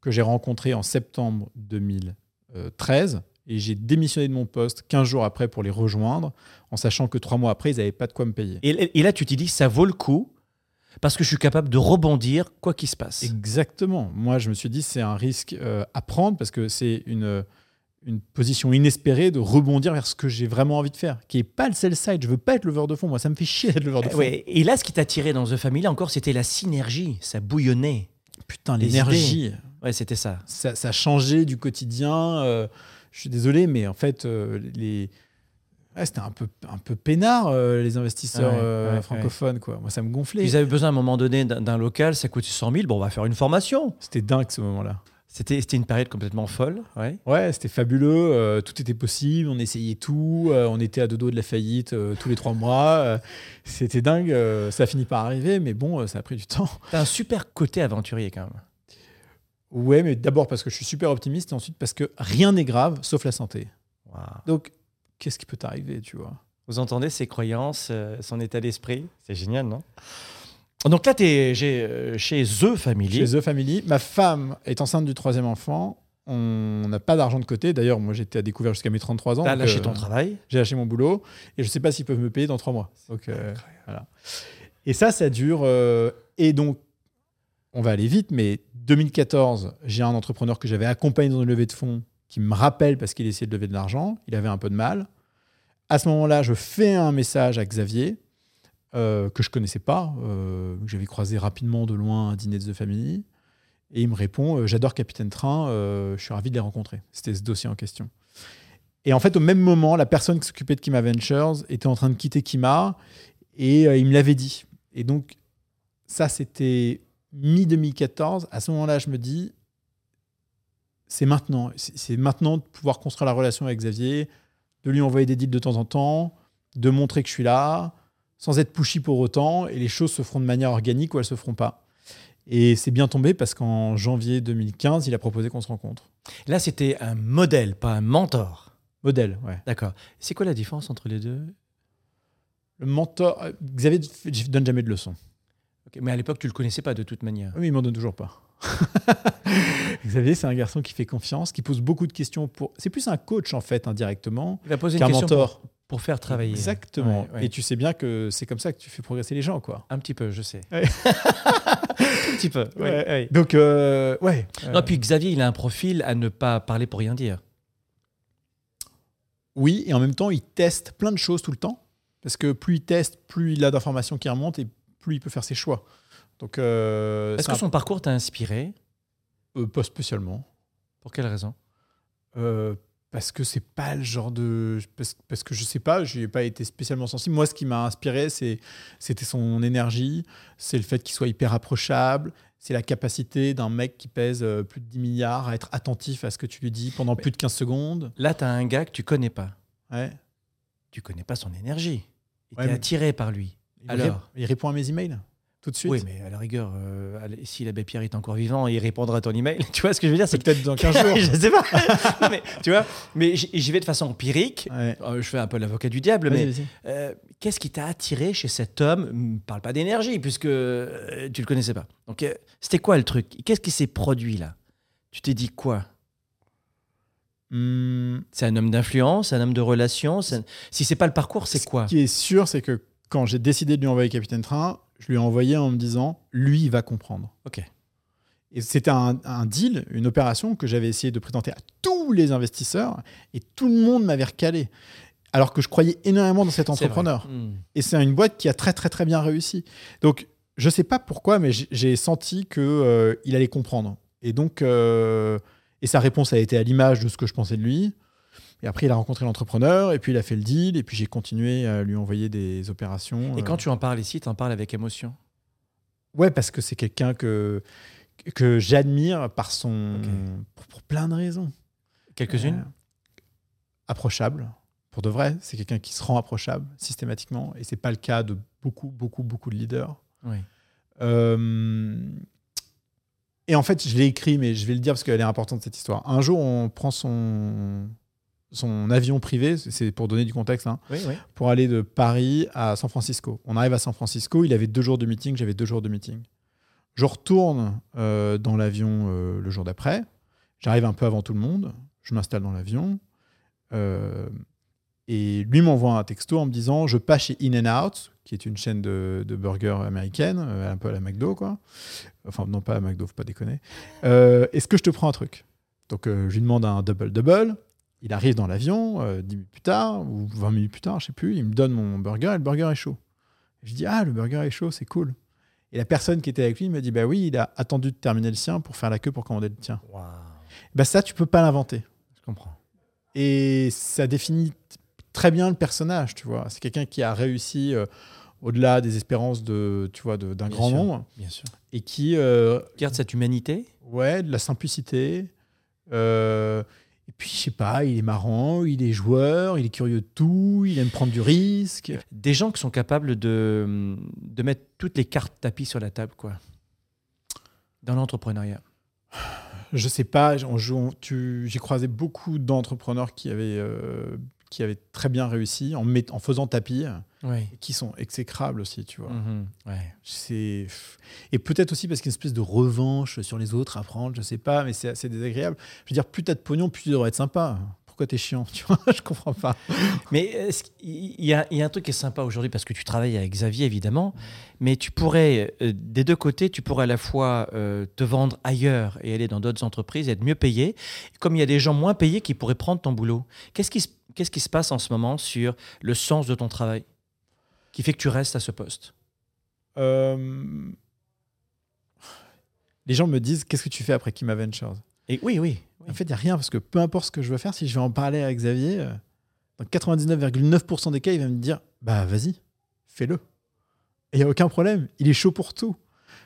que j'ai rencontré en septembre 2013. Et j'ai démissionné de mon poste 15 jours après pour les rejoindre, en sachant que trois mois après, ils n'avaient pas de quoi me payer. Et, et là, tu t'es dit, ça vaut le coup, parce que je suis capable de rebondir quoi qu'il se passe. Exactement. Moi, je me suis dit, c'est un risque euh, à prendre parce que c'est une, une position inespérée de rebondir vers ce que j'ai vraiment envie de faire, qui n'est pas le sell side. Je veux pas être leveur de fonds. Moi, ça me fait chier d'être leveur de Eh fonds. ouais, Et là, ce qui t'a tiré dans The Family, encore, c'était la synergie. Ça bouillonnait. Putain, l'énergie. Ouais, c'était ça. Ça, ça changé du quotidien. euh, je suis désolé, mais en fait, euh, les. ouais, c'était un peu, un peu peinard, euh, les investisseurs Ouais, ouais, francophones. Quoi. Moi, ça me gonflait. Ils avaient besoin à un moment donné d'un d'un local, ça coûte 100 000. Bon, on va faire une formation. C'était dingue ce moment-là. C'était une période complètement folle. Ouais. Ouais, c'était fabuleux. euh, tout était possible. On essayait tout. euh, on était à deux doigts de la faillite euh, tous les trois mois. c'était dingue. ça a fini par arriver, mais bon, ça a pris du temps. T'as un super côté aventurier quand même. Ouais, mais d'abord parce que je suis super optimiste et ensuite parce que rien n'est grave sauf la santé. Donc, qu'est-ce qui peut t'arriver, tu vois? Vous entendez ses croyances, son état d'esprit? C'est génial, non? Donc là, tu es chez The Family. Chez The Family, ma femme est enceinte du troisième enfant. On n'a pas d'argent de côté. D'ailleurs, moi, j'étais à découvert jusqu'à mes 33 ans. T'as donc, lâché euh, ton travail. J'ai lâché mon boulot et je ne sais pas s'ils peuvent me payer dans trois mois. Donc, euh, voilà. Et ça, ça dure. euh, et donc, on va aller vite, mais 2014, j'ai un entrepreneur que j'avais accompagné dans une levée de fonds qui me rappelle parce qu'il essayait de lever de l'argent. Il avait un peu de mal. À ce moment-là, je fais un message à Xavier euh, que je connaissais pas, euh, que j'avais croisé rapidement de loin à un dîner de The Family. Et il me répond euh, J'adore Capitaine Train, je suis ravi de les rencontrer. C'était ce dossier en question. Et en fait, au même moment, la personne qui s'occupait de Kima Ventures était en train de quitter Kima et il me l'avait dit. Et donc, ça, c'était mi-2014. À ce moment-là, je me dis c'est maintenant. C'est c'est maintenant de pouvoir construire la relation avec Xavier, de lui envoyer des deals de temps en temps, de montrer que je suis là, sans être pushy pour autant, et les choses se feront de manière organique ou elles se feront pas. Et c'est bien tombé parce qu'en janvier 2015, il a proposé qu'on se rencontre. Là, c'était un modèle, pas un mentor. Modèle, ouais. D'accord. C'est quoi la différence entre les deux? Le mentor, euh, Xavier ne donne jamais de leçons. Ok, Mais à l'époque, tu le connaissais pas de toute manière. Oui, il m'en donne toujours pas. Xavier, c'est un garçon qui fait confiance, qui pose beaucoup de questions pour. C'est plus un coach en fait, indirectement, Il a posé une question mentor. pour, pour faire travailler. Exactement. Ouais, ouais. Et tu sais bien que c'est comme ça que tu fais progresser les gens, quoi. Un petit peu, je sais. Ouais. un petit peu. ouais, Ouais. ouais. Donc, euh, ouais. Non, puis Xavier, il a un profil à ne pas parler pour rien dire. Oui, et en même temps, il teste plein de choses tout le temps. Parce que plus il teste, plus il a d'informations qui remontent et plus il peut faire ses choix. Donc, euh, Est-ce que son parcours t'a inspiré? Euh, pas spécialement. Pour quelle raison? Euh, parce que c'est pas le genre de. Parce, parce que je sais pas, je n'ai pas été spécialement sensible. Moi, ce qui m'a inspiré, c'est, c'était son énergie, c'est le fait qu'il soit hyper approchable, c'est la capacité d'un mec qui pèse euh, plus de 10 milliards à être attentif à ce que tu lui dis pendant Mais- plus de 15 secondes. Là, tu as un gars que tu connais pas. Ouais. Tu connais pas son énergie. Et Ouais, attiré par lui. Il, Alors ré- il répond à mes emails tout de suite. Oui, mais à la rigueur, euh, allez, si l'abbé Pierre est encore vivant, il répondra à ton email. Tu vois ce que je veux dire C'est peut-être dans 15 jours. je sais pas. Non, mais, tu vois, mais j'y vais de façon empirique. Ouais. Euh, je fais un peu l'avocat du diable, mais euh, qu'est-ce qui t'a attiré chez cet homme? Parle pas d'énergie, puisque euh, tu le connaissais pas. Donc, c'était quoi le truc? Qu'est-ce qui s'est produit là? Tu t'es dit quoi? Hum, C'est un homme d'influence, un homme de relation un- Si c'est pas le parcours, c'est quoi? Ce qui est sûr, c'est que quand j'ai décidé de lui envoyer Capitaine Train, je lui ai envoyé en me disant lui, il va comprendre. Ok. Et c'était un, un deal, une opération que j'avais essayé de présenter à tous les investisseurs et tout le monde m'avait recalé. Alors que je croyais énormément dans cet entrepreneur. Hmm. Et c'est une boîte qui a très très très bien réussi. Donc je sais pas pourquoi, mais j'ai- senti que euh, il allait comprendre. Et donc euh, et sa réponse a été à l'image de ce que je pensais de lui. Et après il a rencontré l'entrepreneur et puis il a fait le deal et puis j'ai continué à lui envoyer des opérations. Et euh. quand tu en parles ici, tu en parles avec émotion? ouais parce que c'est quelqu'un que que j'admire par son pour plein de raisons. Quelques-unes? Euh, approchable. Pour de vrai, c'est quelqu'un qui se rend approchable systématiquement et c'est pas le cas de beaucoup beaucoup beaucoup de leaders. Oui. Euh, et en fait, je l'ai écrit, mais je vais le dire parce qu'elle est importante cette histoire. Un jour, on prend son, son avion privé, c'est pour donner du contexte, hein, Oui, oui. pour aller de Paris à San Francisco. On arrive à San Francisco, il avait deux jours de meeting, j'avais deux jours de meeting. Je retourne euh, dans l'avion euh, le jour d'après. J'arrive un peu avant tout le monde. Je m'installe dans l'avion. Euh, et lui m'envoie un texto en me disant Je passe chez In and Out, qui est une chaîne de, de burgers américaine, un peu à la McDo, quoi. Enfin, non, pas à McDo, faut pas déconner. Est-ce que je te prends un truc? Donc, je lui demande un double-double. Il arrive dans l'avion, euh, 10 minutes plus tard, ou 20 minutes plus tard, je sais plus. Il me donne mon burger et le burger est chaud. Je dis Ah, le burger est chaud, c'est cool. Et la personne qui était avec lui me dit Bah oui, il a attendu de terminer le sien pour faire la queue pour commander le tien. Waouh. Bah ça, tu peux pas l'inventer. Je comprends. Et ça définit très bien le personnage, tu vois. C'est quelqu'un qui a réussi euh, au-delà des espérances de, tu vois, de- d'un grand sûr. nombre Bien sûr. et qui, euh, Garde cette humanité. ouais, de la simplicité. euh, et puis, je sais pas, il est marrant, il est joueur, il est curieux de tout, il aime prendre du risque. Des gens qui sont capables de, de mettre toutes les cartes tapis sur la table, quoi. Dans l'entrepreneuriat. Je sais pas, j'ai croisé beaucoup d'entrepreneurs qui avaient, euh, qui avaient très bien réussi en, met- en faisant tapis Oui. qui sont exécrables aussi, tu vois. Mhm. Ouais. C'est et peut-être aussi parce qu'il y a une espèce de revanche sur les autres à prendre, je sais pas, mais c'est assez désagréable. Je veux dire, plus t'as de pognon, plus tu devrais être sympa. Pourquoi t'es chiant, tu vois? Je comprends pas. Mais est-ce qu'il- il y, a, il y a un truc qui est sympa aujourd'hui parce que tu travailles avec Xavier évidemment, mais tu pourrais, euh, des deux côtés, tu pourrais à la fois euh, te vendre ailleurs et aller dans d'autres entreprises et être mieux payé, comme il y a des gens moins payés qui pourraient prendre ton boulot. Qu'est-ce qui, se- qu'est-ce qui se passe en ce moment sur le sens de ton travail qui fait que tu restes à ce poste? Euh, Les gens me disent qu'est-ce que tu fais après Kima Ventures? Et oui, oui. En fait, il n'y a rien parce que peu importe ce que je veux faire, si je vais en parler avec Xavier, euh, dans 99,9% des cas, il va me dire bah vas-y, fais-le. Et il n'y a aucun problème, il est chaud pour tout.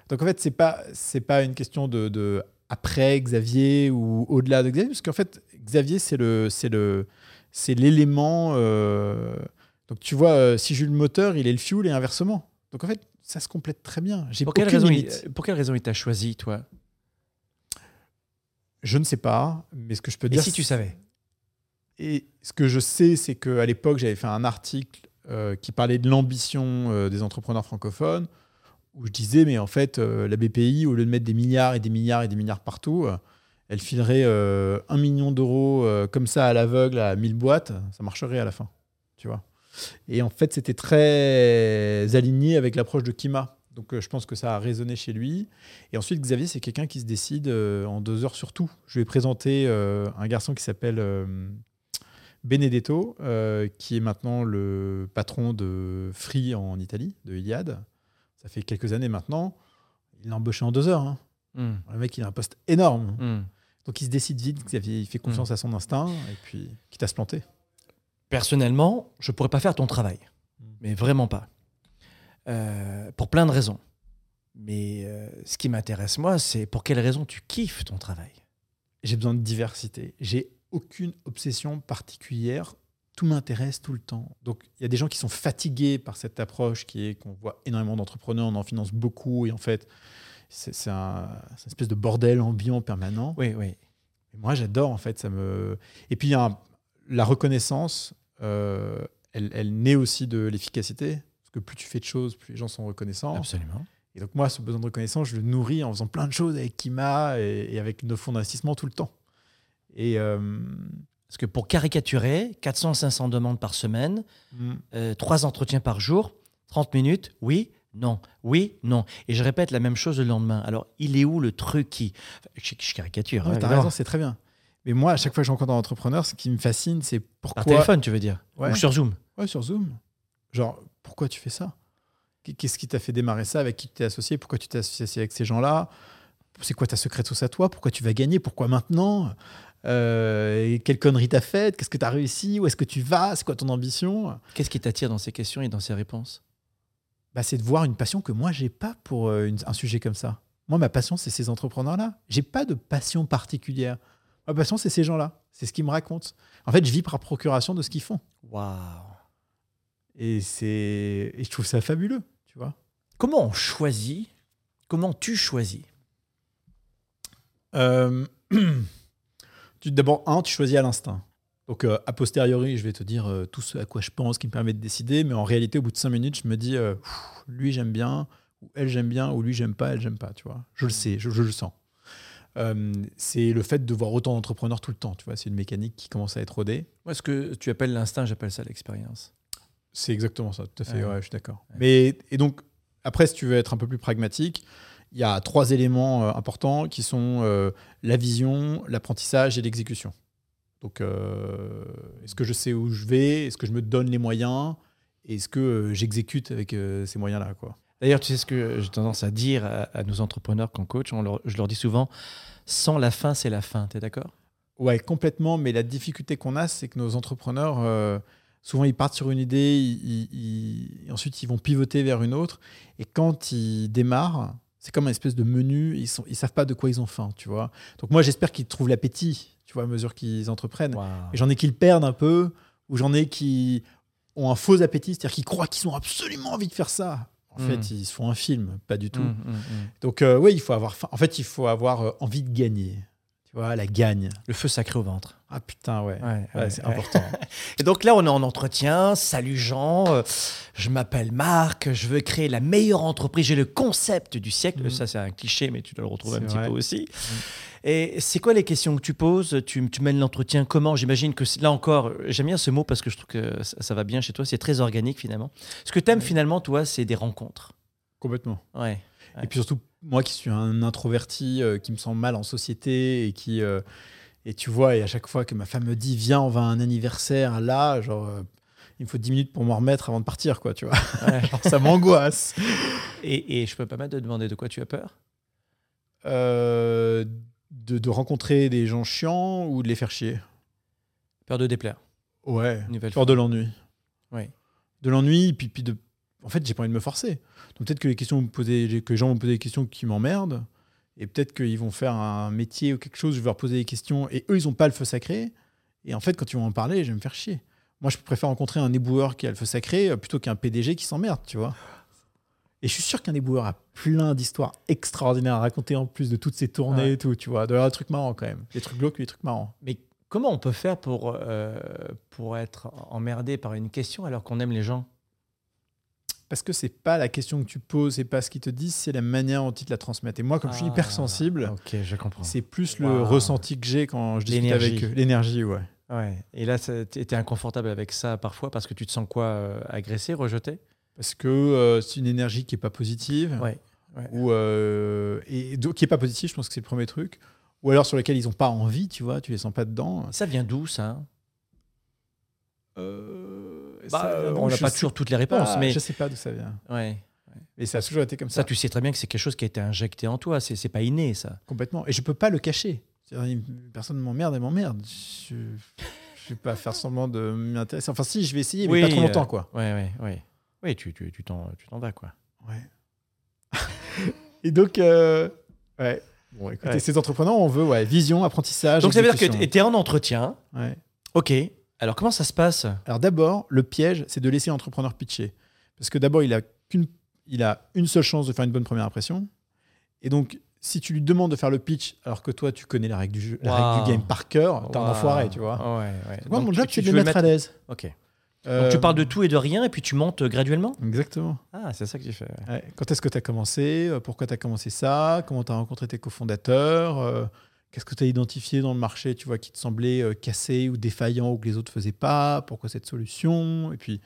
Donc en fait, c'est pas c'est pas une question de, de après Xavier ou au-delà de Xavier, parce qu'en fait, Xavier c'est le c'est le c'est l'élément. euh, donc tu vois, euh, si j'ai le moteur, il est le fuel et inversement. Donc en fait, ça se complète très bien. J'ai Pour quelle, raison limite. il, pour quelle raison il t'a choisi, toi? Je ne sais pas, mais ce que je peux Et dire, si tu savais? Et ce que je sais, c'est qu'à l'époque, j'avais fait un article euh, qui parlait de l'ambition des entrepreneurs francophones, où je disais, mais en fait, la BPI, au lieu de mettre des milliards et des milliards et des milliards partout, elle filerait euh, un million d'euros euh, comme ça à l'aveugle à 1000 boîtes, ça marcherait à la fin, tu vois. Et en fait, c'était très aligné avec l'approche de Kima. Donc, euh, je pense que ça a résonné chez lui. Et ensuite, Xavier, c'est quelqu'un qui se décide en deux heures sur tout. Je lui ai présenté un garçon qui s'appelle Benedetto, qui est maintenant le patron de Free en Italie, de Iliad. Ça fait quelques années maintenant. Il l'a embauché en deux heures. hein. Hmm, Le mec, il a un poste énorme. hmm. Donc, il se décide vite. Xavier, il fait confiance à son instinct. Et puis, quitte à se planter. Personnellement, je pourrais pas faire ton travail. Mais vraiment pas. Euh, pour plein de raisons. Mais euh, ce qui m'intéresse, moi, c'est pour quelle raison tu kiffes ton travail? J'ai besoin de diversité. J'ai aucune obsession particulière. Tout m'intéresse tout le temps. Donc, il y a des gens qui sont fatigués par cette approche qui est qu'on voit énormément d'entrepreneurs, on en finance beaucoup. Et en fait, c'est un, une espèce de bordel ambiant permanent. Oui, oui. Et moi, j'adore, en fait. Ça me... Et puis, il y a un- la reconnaissance, euh, elle, elle naît aussi de l'efficacité. Parce que plus tu fais de choses, plus les gens sont reconnaissants. Absolument. Et donc, moi, ce besoin de reconnaissance, je le nourris en faisant plein de choses avec Kima et, et avec nos fonds d'investissement tout le temps. Et euh, Parce que pour caricaturer, 400-500 demandes par semaine, mm, euh, trois entretiens par jour, 30 minutes, oui, non. Oui, non. Et je répète la même chose le lendemain. Alors, il est où le truc qui. Je, je caricature. Ouais, hein, T'as raison, c'est très bien. Mais moi, à chaque fois que je rencontre un entrepreneur, ce qui me fascine, c'est pourquoi. Par téléphone, tu veux dire Ouais. Ou sur Zoom Ouais, sur Zoom. Genre, pourquoi tu fais ça Qu'est-ce qui t'a fait démarrer ça Avec qui tu t'es associé Pourquoi tu t'es associé avec ces gens-là C'est quoi ta secret sauce à toi Pourquoi tu vas gagner Pourquoi maintenant Euh, Quelle connerie t'as faite Qu'est-ce que t'as réussi Où est-ce que tu vas C'est quoi ton ambition Qu'est-ce qui t'attire dans ces questions et dans ces réponses bah, C'est de voir une passion que moi, j'ai pas pour euh, une- un sujet comme ça. Moi, ma passion, c'est ces entrepreneurs-là. J'ai pas de passion particulière. Ma passion, c'est ces gens-là. C'est ce qu'ils me racontent. En fait, je vis par procuration de ce qu'ils font. Waouh Et, c'est... je trouve ça fabuleux, tu vois. Comment on choisit Comment tu choisis? Euh, D'abord, un, tu choisis à l'instinct. Donc, euh, a posteriori, je vais te dire euh, tout ce à quoi je pense qui me permet de décider. Mais en réalité, au bout de cinq minutes, je me dis, euh, lui, j'aime bien, ou elle, j'aime bien, ou lui, j'aime pas, elle, j'aime pas. Tu vois, je le sais, je, je le sens. C'est le fait de voir autant d'entrepreneurs tout le temps. Tu vois, c'est une mécanique qui commence à être rodée. Moi, ce que tu appelles l'instinct, j'appelle ça l'expérience. C'est exactement ça, tout à fait. Ouais. Ouais, je suis d'accord. Ouais. Mais et donc après, si tu veux être un peu plus pragmatique, il y a trois éléments importants qui sont la vision, l'apprentissage et l'exécution. Donc, euh, est-ce que je sais où je vais? Est-ce que je me donne les moyens? Est-ce que euh, j'exécute avec euh, ces moyens-là quoi? D'ailleurs, tu sais ce que j'ai tendance à dire à, à nos entrepreneurs qu'on coach on leur- Je leur dis souvent sans la fin, c'est la fin. Tu es d'accord? Ouais, complètement. Mais la difficulté qu'on a, c'est que nos entrepreneurs, souvent, ils partent sur une idée, ils- ils- ils- et ensuite, ils vont pivoter vers une autre. Et quand ils démarrent, c'est comme une espèce de menu. Ils ne ils savent pas de quoi ils ont faim, tu vois. Donc, moi, j'espère qu'ils trouvent l'appétit, tu vois, à mesure qu'ils entreprennent. Et j'en ai qui le perdent un peu, ou j'en ai qui ont un faux appétit, c'est-à-dire qu'ils croient qu'ils ont absolument envie de faire ça. En Mm. fait, ils se font un film, pas du tout. Hum, hum. Donc, euh, oui, il faut avoir. En fait, il faut avoir euh, envie de gagner. Tu vois, la gagne. Le feu sacré au ventre. Ah putain, ouais. Ouais, Ouais, ouais, c'est ouais. important. Et donc là, on est en entretien. Salut Jean, euh, je m'appelle Marc, je veux créer la meilleure entreprise. J'ai le concept du siècle. Mhm. Ça, c'est un cliché, mais tu dois le retrouver un petit peu aussi. Et c'est quoi les questions que tu poses? Tu, tu mènes l'entretien comment? J'imagine que là encore, j'aime bien ce mot parce que je trouve que ça, ça va bien chez toi. C'est très organique finalement. Ce que tu aimes finalement, toi, c'est des rencontres. Complètement. Ouais. Et puis surtout, moi qui suis un introverti, euh, qui me sens mal en société et qui. euh, et tu vois, et à chaque fois que ma femme me dit, viens, on va à un anniversaire là, genre. euh, il me faut 10 minutes pour m'en remettre avant de partir, quoi, tu vois. Ouais. Genre, ça m'angoisse. Et, et je peux pas mal te demander de quoi tu as peur? De, de rencontrer des gens chiants ou de les faire chier? Peur de déplaire. Ouais. Peur de l'ennui. Ouais. De l'ennui, puis, puis de. En fait, j'ai pas envie de me forcer. Donc peut-être que les questions poser, que les gens vont me poser des questions qui m'emmerdent, et peut-être qu'ils vont faire un métier ou quelque chose, je vais leur poser des questions, et eux, ils ont pas le feu sacré. Et en fait, quand ils vont en parler, je vais me faire chier. Moi, je préfère rencontrer un éboueur qui a le feu sacré euh, plutôt qu'un PDG qui s'emmerde, tu vois. Et je suis sûr qu'un éboueur a plein d'histoires extraordinaires à raconter en plus de toutes ces tournées Ouais. et tout, tu vois. De des trucs marrants quand même. Des trucs glauques, des trucs marrants. Mais comment on peut faire pour, euh, pour être emmerdé par une question alors qu'on aime les gens? Parce que c'est pas la question que tu poses, c'est pas ce qu'ils te disent, c'est la manière dont ils te la transmettent? Et moi, comme je suis Ah, hypersensible, Ok, je comprends. c'est plus le Wow. ressenti que j'ai quand je discute avec eux. L'énergie, ouais. Ouais. Et là, t'es t'es inconfortable avec ça parfois parce que tu te sens quoi euh, Agressé, rejeté? Parce que euh, c'est une énergie qui est pas positive. Ouais. ouais. Ou, euh, et qui est pas positive, je pense que c'est le premier truc. Ou alors sur lequel ils ont pas envie, tu vois, tu les sens pas dedans. Ça vient d'où ça? Euh, Bah, ça d'où, On n'a pas sais toujours toutes les réponses, pas, mais Je sais pas d'où ça vient. ouais. Mais ça a toujours été comme ça. ça, tu sais très bien que c'est quelque chose qui a été injecté en toi. C'est pas inné, ça. Complètement. Et je peux pas le cacher. Personne m'emmerde, elle m'emmerde. Je je vais pas faire semblant de m'intéresser. Enfin, si, je vais essayer, mais Oui, pas trop euh, longtemps, quoi. Ouais, ouais, ouais. Oui, tu t'en tu t'en vas, quoi. Ouais. Et donc, euh, ouais. Bon, écoutez, Ouais. ces entrepreneurs, on veut ouais, vision, apprentissage. Donc, ça veut dire que tu es en entretien. Ouais. Ok. Alors, comment ça se passe? Alors d'abord, le piège, c'est de laisser l'entrepreneur pitcher. Parce que d'abord, il a, qu'une, il a une seule chance de faire une bonne première impression. Et donc, si tu lui demandes de faire le pitch, alors que toi, tu connais la règle du, jeu, la Wow. règle du game par cœur, t'es un Waouh. enfoiré, tu vois. Ouais, ouais. Moi, Donc, mon job, c'est de les mettre à l'aise. Ok. Euh, Donc, tu parles de tout et de rien et puis tu montes euh, graduellement? Exactement. Ah, c'est ça que tu fais. ouais. Quand est-ce que tu as commencé? Euh, Pourquoi tu as commencé ça? Comment tu as rencontré tes cofondateurs? Euh, Qu'est-ce que tu as identifié dans le marché, tu vois, qui te semblait euh, cassé ou défaillant ou que les autres faisaient pas? Pourquoi cette solution? Et puis,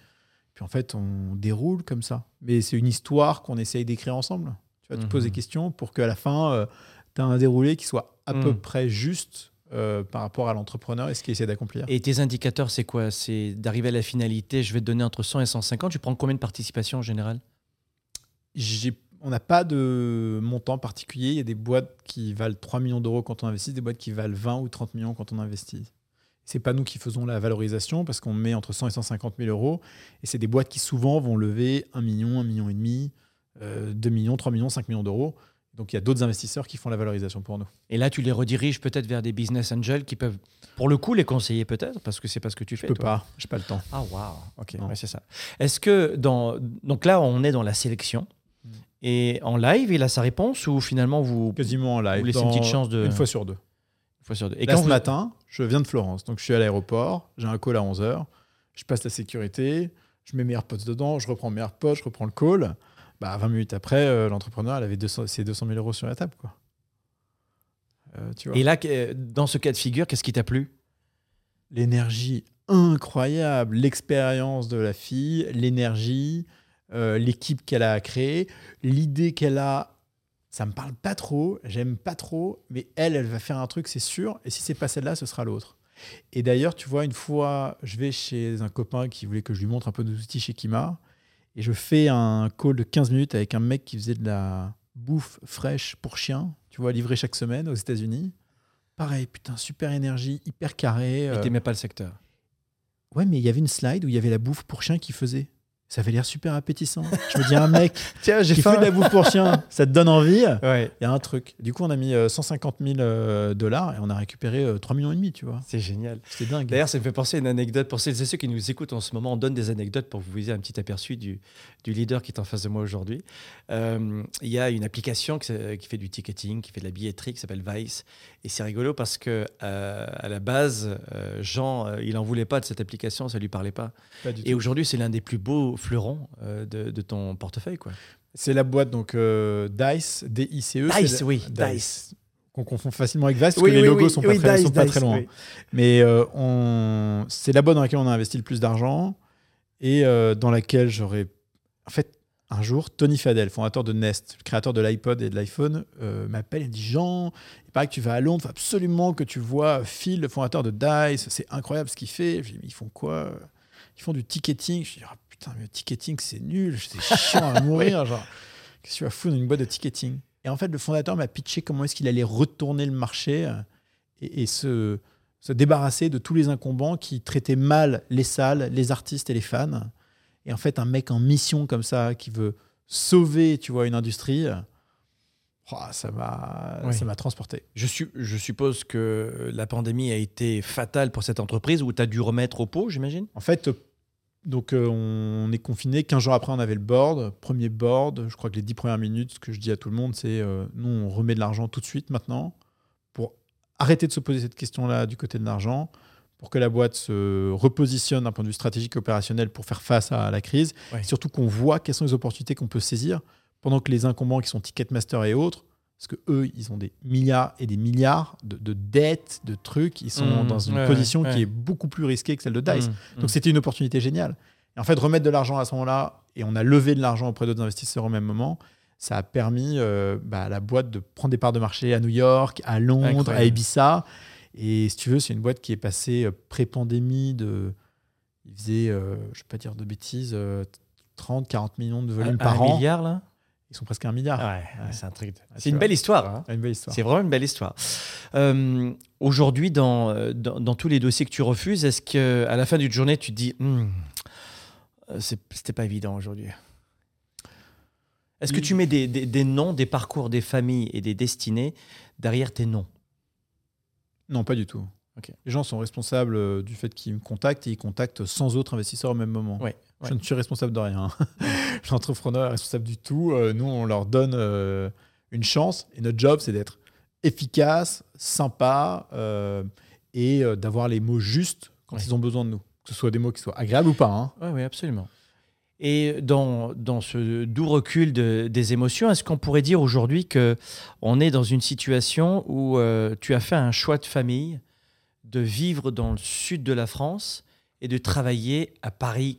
Puis en fait, on déroule comme ça. Mais c'est une histoire qu'on essaye d'écrire ensemble. Tu vas te poser Mhm. des questions pour qu'à la fin, tu as un déroulé qui soit à peu Mhm. près juste euh, par rapport à l'entrepreneur et ce qu'il essaie d'accomplir. Et tes indicateurs, c'est quoi? C'est d'arriver à la finalité, je vais te donner entre 100 et 150. Tu prends combien de participations en général? J'ai- on n'a pas de montant particulier. Il y a des boîtes qui valent 3 millions d'euros quand on investit, des boîtes qui valent 20 ou 30 millions quand on investit. C'est pas nous qui faisons la valorisation parce qu'on met entre 100 et 150 000 euros. Et c'est des boîtes qui souvent vont lever 1 million, 1 million et demi, euh, 2 millions, 3 millions, 5 millions d'euros. Donc il y a d'autres investisseurs qui font la valorisation pour nous. Et là, tu les rediriges peut-être vers des business angels qui peuvent, pour le coup, les conseiller peut-être, parce que c'est pas ce que tu Je fais. peux toi. pas, j'ai pas le temps. Ah, waouh. Ok, ouais, c'est ça. Est-ce que dans. Donc là, on est dans la sélection. Et en live, il a sa réponse ou finalement vous. Quasiment en live. Vous laissez une petite chance de- Une fois sur deux. Une fois sur deux. Et Là, quand ce vous- matin, je viens de Florence. Donc, je suis à l'aéroport. J'ai un call à 11h. Je passe la sécurité. Je mets mes AirPods dedans. Je reprends mes AirPods. Je reprends le call. Bah, 20 minutes après, euh, l'entrepreneur, elle avait 200, ses 200 000 euros sur la table. Quoi. Euh, tu vois. Et là, dans ce cas de figure, qu'est-ce qui t'a plu? L'énergie incroyable. L'expérience de la fille. L'énergie. Euh, L'équipe qu'elle a créée. L'idée qu'elle a. Ça me parle pas trop. J'aime pas trop. Mais elle, elle va faire un truc, c'est sûr. Et si c'est pas celle-là, ce sera l'autre. Et d'ailleurs, tu vois, une fois, je vais chez un copain qui voulait que je lui montre un peu nos outils chez Kima. Et je fais un call de 15 minutes avec un mec qui faisait de la bouffe fraîche pour chiens, tu vois, livrée chaque semaine aux États-Unis. Pareil, putain, super énergie, hyper carré. Et euh, t'aimais pas le secteur Ouais, mais il y avait une slide où il y avait la bouffe pour chiens qui faisait. Ça avait l'air super appétissant. Je me dis, un mec Tiens, qui fait de la bouffe pour chiens, ça te donne envie Ouais, Il y a un truc. Du coup, on a mis euh, 150 000 euh, dollars et on a récupéré euh, 3 millions et demi, tu vois. c'est génial. C'était dingue. D'ailleurs, ça me fait penser à une anecdote. Pour celles et ceux qui nous écoutent en ce moment, on donne des anecdotes pour vous ayez un petit aperçu du, du leader qui est en face de moi aujourd'hui. Euh, Il y a une application qui, qui fait du ticketing, qui fait de la billetterie, qui s'appelle Vice. Et c'est rigolo parce que euh, à la base, euh, Jean, euh, il en voulait pas de cette application, ça lui parlait pas. Pas du Et aujourd'hui, c'est l'un des plus beaux fleurons euh, de, de ton portefeuille, quoi. C'est la boîte donc Dice, D-I-C-E. Dice, la- oui, Dice. Qu'on confond facilement avec Vice parce Oui, que les logos oui, sont, pas, très, Dice, sont pas Dice, très loin. Mais on... c'est la boîte dans laquelle on a investi le plus d'argent et dans laquelle j'aurais. En fait, un jour, Tony Fadell, fondateur de Nest, le créateur de l'iPod et de l'iPhone, euh, m'appelle et me dit Jean, il paraît que tu vas à Londres, il faut absolument que tu vois Phil, le fondateur de Dice, c'est incroyable ce qu'il fait. Je lui dis, mais ils font quoi? Ils font du ticketing. Je lui dis, ah, putain, mais le ticketing, c'est nul, c'est chiant à mourir. Genre, qu'est-ce que tu vas foutre dans une boîte de ticketing? Et en fait, le fondateur m'a pitché comment est-ce qu'il allait retourner le marché euh, et, et se, se débarrasser de tous les incombants qui traitaient mal les salles, les artistes et les fans. Et en fait, un mec en mission comme ça, qui veut sauver, tu vois, une industrie, oh, ça m'a Oui. ça m'a transporté. Je, su- je suppose que la pandémie a été fatale pour cette entreprise où tu as dû remettre au pot, j'imagine? En fait, euh, donc euh, on est confiné. 15 jours après, on avait le board. Premier board, je crois que les 10 premières minutes, ce que je dis à tout le monde, c'est euh, nous, on remet de l'argent tout de suite maintenant pour arrêter de se poser cette question-là du côté de l'argent, pour que la boîte se repositionne d'un point de vue stratégique et opérationnel pour faire face à la crise. Ouais. Surtout qu'on voit quelles sont les opportunités qu'on peut saisir pendant que les incombants qui sont Ticketmaster et autres, parce que eux, ils ont des milliards et des milliards de, de dettes, de trucs, ils sont Mmh, dans une ouais, position ouais. qui est beaucoup plus risquée que celle de Dice. Mmh, Donc c'était une opportunité géniale. Et en fait, remettre de l'argent à ce moment-là, et on a levé de l'argent auprès d'autres investisseurs au même moment, ça a permis euh, bah, à la boîte de prendre des parts de marché à New York, à Londres, Incroyable. à Ibiza. Et si tu veux, c'est une boîte qui est passée euh, pré-pandémie de. Ils faisaient, euh, je ne vais pas dire de bêtises, euh, 30, 40 millions de volume un, par un an. milliard, là? Ils sont presque un milliard. Ouais, Ouais. c'est un truc. de- Ouais, C'est une vrai. belle histoire. hein. Une belle histoire. C'est vraiment une belle histoire. Euh, Aujourd'hui, dans, euh, dans, dans tous les dossiers que tu refuses, est-ce qu'à la fin d'une journée, tu te dis Hmm, euh, c'était pas évident aujourd'hui? Est-ce que tu mets des, des- des noms, des parcours, des familles et des destinées derrière tes noms? Non, pas du tout. Les gens sont responsables euh, du fait qu'ils me contactent et ils contactent 100 autres investisseurs au même moment. Ouais, Je ne suis responsable de rien. L'entrepreneur est responsable du tout. Euh, nous, on leur donne euh, une chance et notre job, c'est d'être efficace, sympa euh, et d'avoir les mots justes quand Ouais. ils ont besoin de nous. Que ce soit des mots qui soient agréables ou pas. hein. Oui, oui, absolument. Et dans, dans ce doux recul de- des émotions, est-ce qu'on pourrait dire aujourd'hui que on est dans une situation où euh, tu as fait un choix de famille de vivre dans le sud de la France et de travailler à Paris?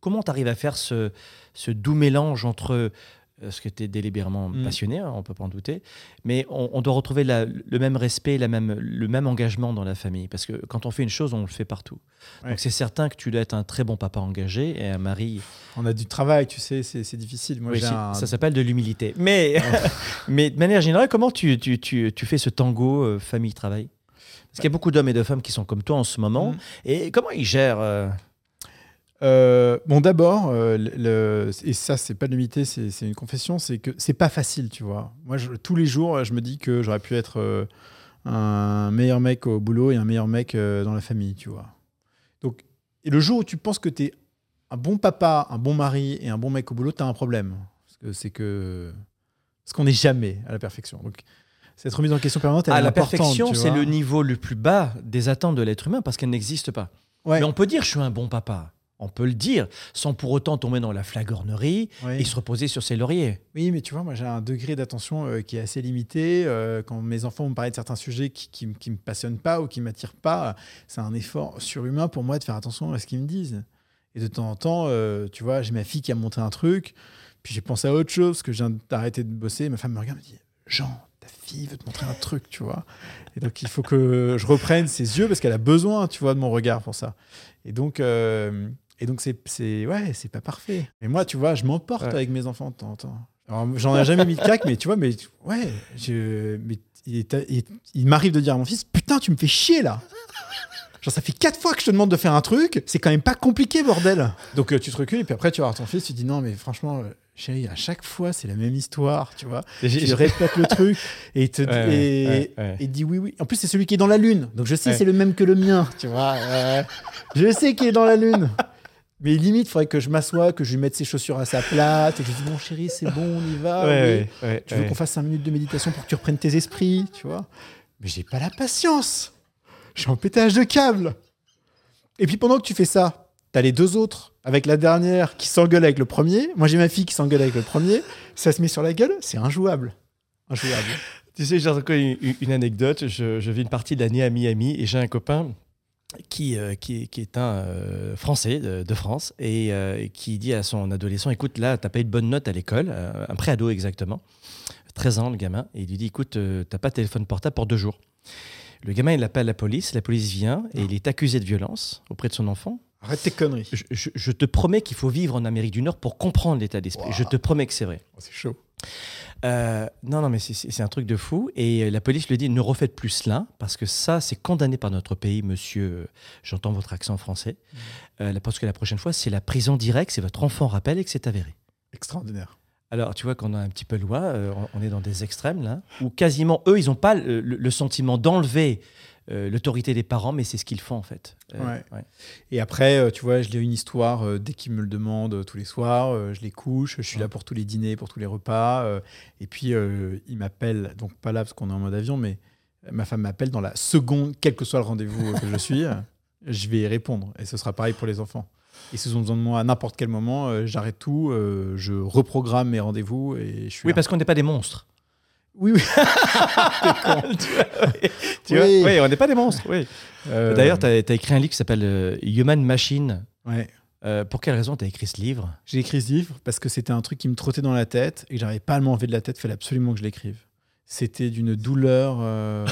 Comment tu arrives à faire ce, ce doux mélange entre euh, ce que tu es délibérément Mm. passionné, hein, on peut pas en douter, mais on, on doit retrouver la- le même respect, la même, le même engagement dans la famille. Parce que quand on fait une chose, on le fait partout. Ouais. Donc c'est certain que tu dois être un très bon papa engagé et un mari. On a du travail, tu sais, c'est difficile. Moi, Oui, j'ai c'est- un- Ça s'appelle de l'humilité. Mais, mais de manière générale, comment tu, tu, tu, tu fais ce tango euh, famille-travail? Parce qu'il y a beaucoup d'hommes et de femmes qui sont comme toi en ce moment. Mm. Et comment ils gèrent euh, Euh, bon, d'abord, euh, et ça, c'est pas de l'humilité, c'est une confession, c'est que c'est pas facile, tu vois. Moi, je- tous les jours, je me dis que j'aurais pu être euh, un meilleur mec au boulot et un meilleur mec euh, dans la famille, tu vois. Donc, et le jour où tu penses que tu es un bon papa, un bon mari et un bon mec au boulot, tu as un problème. Parce que c'est que. Parce qu'on n'est jamais à la perfection. Donc, cette remise en question permanente, elle Ah, est la perfection, c'est le niveau le plus bas des attentes de l'être humain parce qu'elle n'existe pas. Ouais. Mais on peut dire je suis un bon papa. On peut le dire sans pour autant tomber dans la flagornerie et se reposer sur ses lauriers. Oui, mais tu vois, moi j'ai un degré d'attention euh, qui est assez limité. Euh, quand mes enfants me parlent de certains sujets qui, qui me passionnent pas ou qui m'attirent pas, c'est un effort surhumain pour moi de faire attention à ce qu'ils me disent. Et de temps en temps, euh, tu vois, j'ai ma fille qui a montré un truc, puis j'ai pensé à autre chose, parce que je viens d'arrêter de bosser. Ma femme me regarde et me dit Jean, ta fille veut te montrer un truc, tu vois. Et donc il faut que je reprenne ses yeux parce qu'elle a besoin, tu vois, de mon regard pour ça. Et donc. euh, et donc, c'est, c'est, ouais, c'est pas parfait. Mais moi, tu vois, je m'emporte Ouais. avec mes enfants de temps en temps. Alors, j'en ai jamais mis de claque, mais tu vois, mais ouais, je, mais il, est- il- il m'arrive de dire à mon fils, putain, tu me fais chier là. Genre, ça fait quatre fois que je te demande de faire un truc, c'est quand même pas compliqué, bordel. Donc, euh, tu te recules, et puis après, tu vas voir ton fils, tu dis, non, mais franchement, euh, chérie, à chaque fois, c'est la même histoire, tu vois. Tu répètes le truc, et il te Ouais, et, ouais, et dit oui, oui. En plus, c'est celui qui est dans la lune, donc je sais, c'est le même que le mien, tu vois. euh, je sais qu'il est dans la lune. Mais limite, il faudrait que je m'assoie, que je lui mette ses chaussures à sa place, et que je lui dis, bon, chérie, c'est bon, on y va. Tu veux qu'on fasse 5 minutes de méditation pour que tu reprennes tes esprits, tu vois Mais j'ai pas la patience. Je suis en pétage de câble. Et puis pendant que tu fais ça, t'as les deux autres avec la dernière qui s'engueule avec le premier. Moi, j'ai ma fille qui s'engueule avec le premier. Ça se met sur la gueule, c'est injouable. Injouable. Tu sais, j'ai encore une, une anecdote. Je, je vis une partie de l'année à Miami et j'ai un copain qui, euh, qui, est- qui est un euh, Français de, de France et euh, qui dit à son adolescent Écoute, là, t'as pas eu de bonne note à l'école, un pré-ado exactement, 13 ans, le gamin, et il lui dit Écoute, t'as pas de téléphone portable pour deux jours. Le gamin, il appelle la police, la police vient et il est accusé de violence auprès de son enfant. Arrête tes conneries. Je, je- je te promets qu'il faut vivre en Amérique du Nord pour comprendre l'état d'esprit. Wow. Je te promets que c'est vrai. Oh, c'est chaud. Euh, non, non, mais c'est- un truc de fou. Et euh, la police lui dit ne refaites plus cela, parce que ça, c'est condamné par notre pays, monsieur. euh, J'entends votre accent français. Euh, parce que la prochaine fois, c'est la prison directe, c'est votre enfant rappelle et que c'est avéré. Extraordinaire. Alors, tu vois qu'on a un petit peu loi, euh, on- est dans des extrêmes là, où quasiment eux, ils n'ont pas le, sentiment d'enlever euh, l'autorité des parents, mais c'est ce qu'ils font en fait. Euh, Ouais. Et après, tu vois, je lis une histoire dès qu'ils me le demandent tous les soirs. je les couche, je suis là pour tous les dîners, pour tous les repas. et puis, ils m'appellent, donc pas là parce qu'on est en mode avion, mais ma femme m'appelle dans la seconde, quel que soit le rendez-vous que je suis, je vais y répondre. Et ce sera pareil pour les enfants. Et s'ils ont besoin de moi à n'importe quel moment, euh, j'arrête tout, euh, je reprogramme mes rendez-vous et je suis Oui, là. parce qu'on n'est pas des monstres. Oui, oui. Tu vois Oui. Oui, on n'est pas des monstres. Oui. Euh, D'ailleurs, tu as, écrit un livre qui s'appelle Human Machine. ouais. Euh, pour quelle raison tu as écrit ce livre? J'ai écrit ce livre parce que c'était un truc qui me trottait dans la tête et que j'arrivais pas à m'enlever de la tête. Il fallait absolument que je l'écrive. C'était d'une douleur. euh,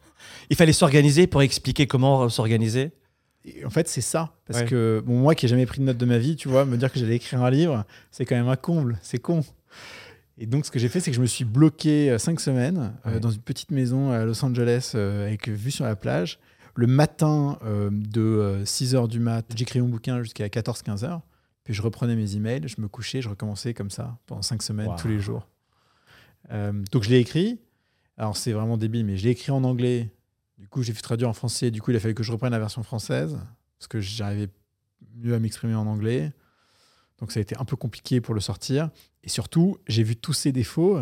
Il fallait s'organiser pour expliquer comment s'organiser? Et en fait, c'est ça. Parce Ouais. que bon, moi qui n'ai jamais pris de notes de ma vie, tu vois, me dire que j'allais écrire un livre, c'est quand même un comble. C'est con. Et donc, ce que j'ai fait, c'est que je me suis bloqué euh, cinq semaines euh, dans une petite maison à Los Angeles euh, avec vue sur la plage. Le matin euh, de 6h du mat, j'écrivais mon bouquin jusqu'à 14-15h. Puis je reprenais mes emails, je me couchais, je recommençais comme ça pendant cinq semaines, Wow. tous les jours. Donc je l'ai écrit. Alors c'est vraiment débile, mais je l'ai écrit en anglais. Du coup, j'ai fait traduire en français. Du coup, il a fallu que je reprenne la version française parce que j'arrivais mieux à m'exprimer en anglais. Donc ça a été un peu compliqué pour le sortir. Et surtout, j'ai vu tous ses défauts,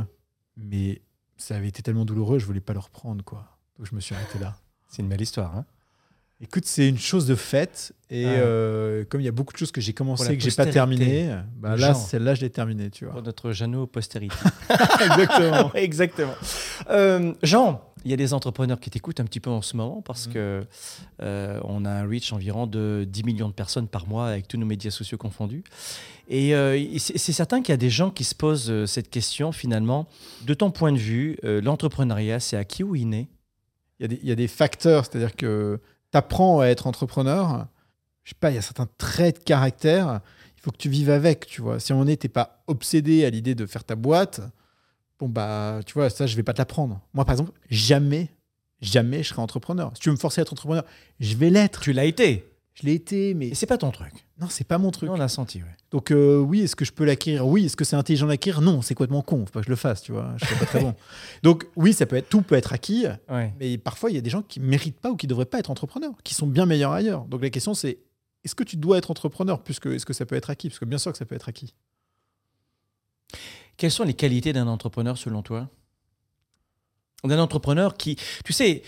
mais ça avait été tellement douloureux, je voulais pas le reprendre, quoi. Donc je me suis arrêté là. C'est une belle histoire. Hein Écoute, c'est une chose de faite. Et Ouais. euh, comme il y a beaucoup de choses que j'ai commencé et que j'ai pas postérité. terminé, bah là, celle-là, je l'ai terminée, tu vois. Pour notre Jeannot postérité. Exactement. Exactement. Euh, Jean, Il y a des entrepreneurs qui t'écoutent un petit peu en ce moment parce Mhm. que euh, on a un reach environ de 10 millions de personnes par mois avec tous nos médias sociaux confondus. Et euh, c'est certain qu'il y a des gens qui se posent euh, cette question finalement. De ton point de vue, euh, l'entrepreneuriat, c'est acquis ou inné? Il y, a des, il y a des facteurs, c'est-à-dire que tu apprends à être entrepreneur. Je sais pas, il y a certains traits de caractère. Il faut que tu vives avec, tu vois. Si on est, t'es pas obsédé à l'idée de faire ta boîte, bon bah, tu vois, ça, je vais pas te l'apprendre. Moi, par exemple, jamais, jamais je serai entrepreneur. Si tu veux me forcer à être entrepreneur, je vais l'être. Tu l'as été. Je l'ai été, mais Et c'est pas ton truc. non, c'est pas mon truc. On a senti, ouais. Donc euh, oui, est-ce que je peux l'acquérir? Oui. Est-ce que c'est intelligent d'acquérir? Non, c'est complètement con. Faut pas que je le fasse, tu vois. Je suis pas très bon. Donc oui, ça peut être tout peut être acquis. Ouais. Mais parfois, il y a des gens qui méritent pas ou qui devraient pas être entrepreneurs, qui sont bien meilleurs ailleurs. Donc la question, c'est est-ce que tu dois être entrepreneur plus que est-ce que ça peut être acquis? Parce que bien sûr que ça peut être acquis. Quelles sont les qualités d'un entrepreneur selon toi? D'un entrepreneur qui, tu sais,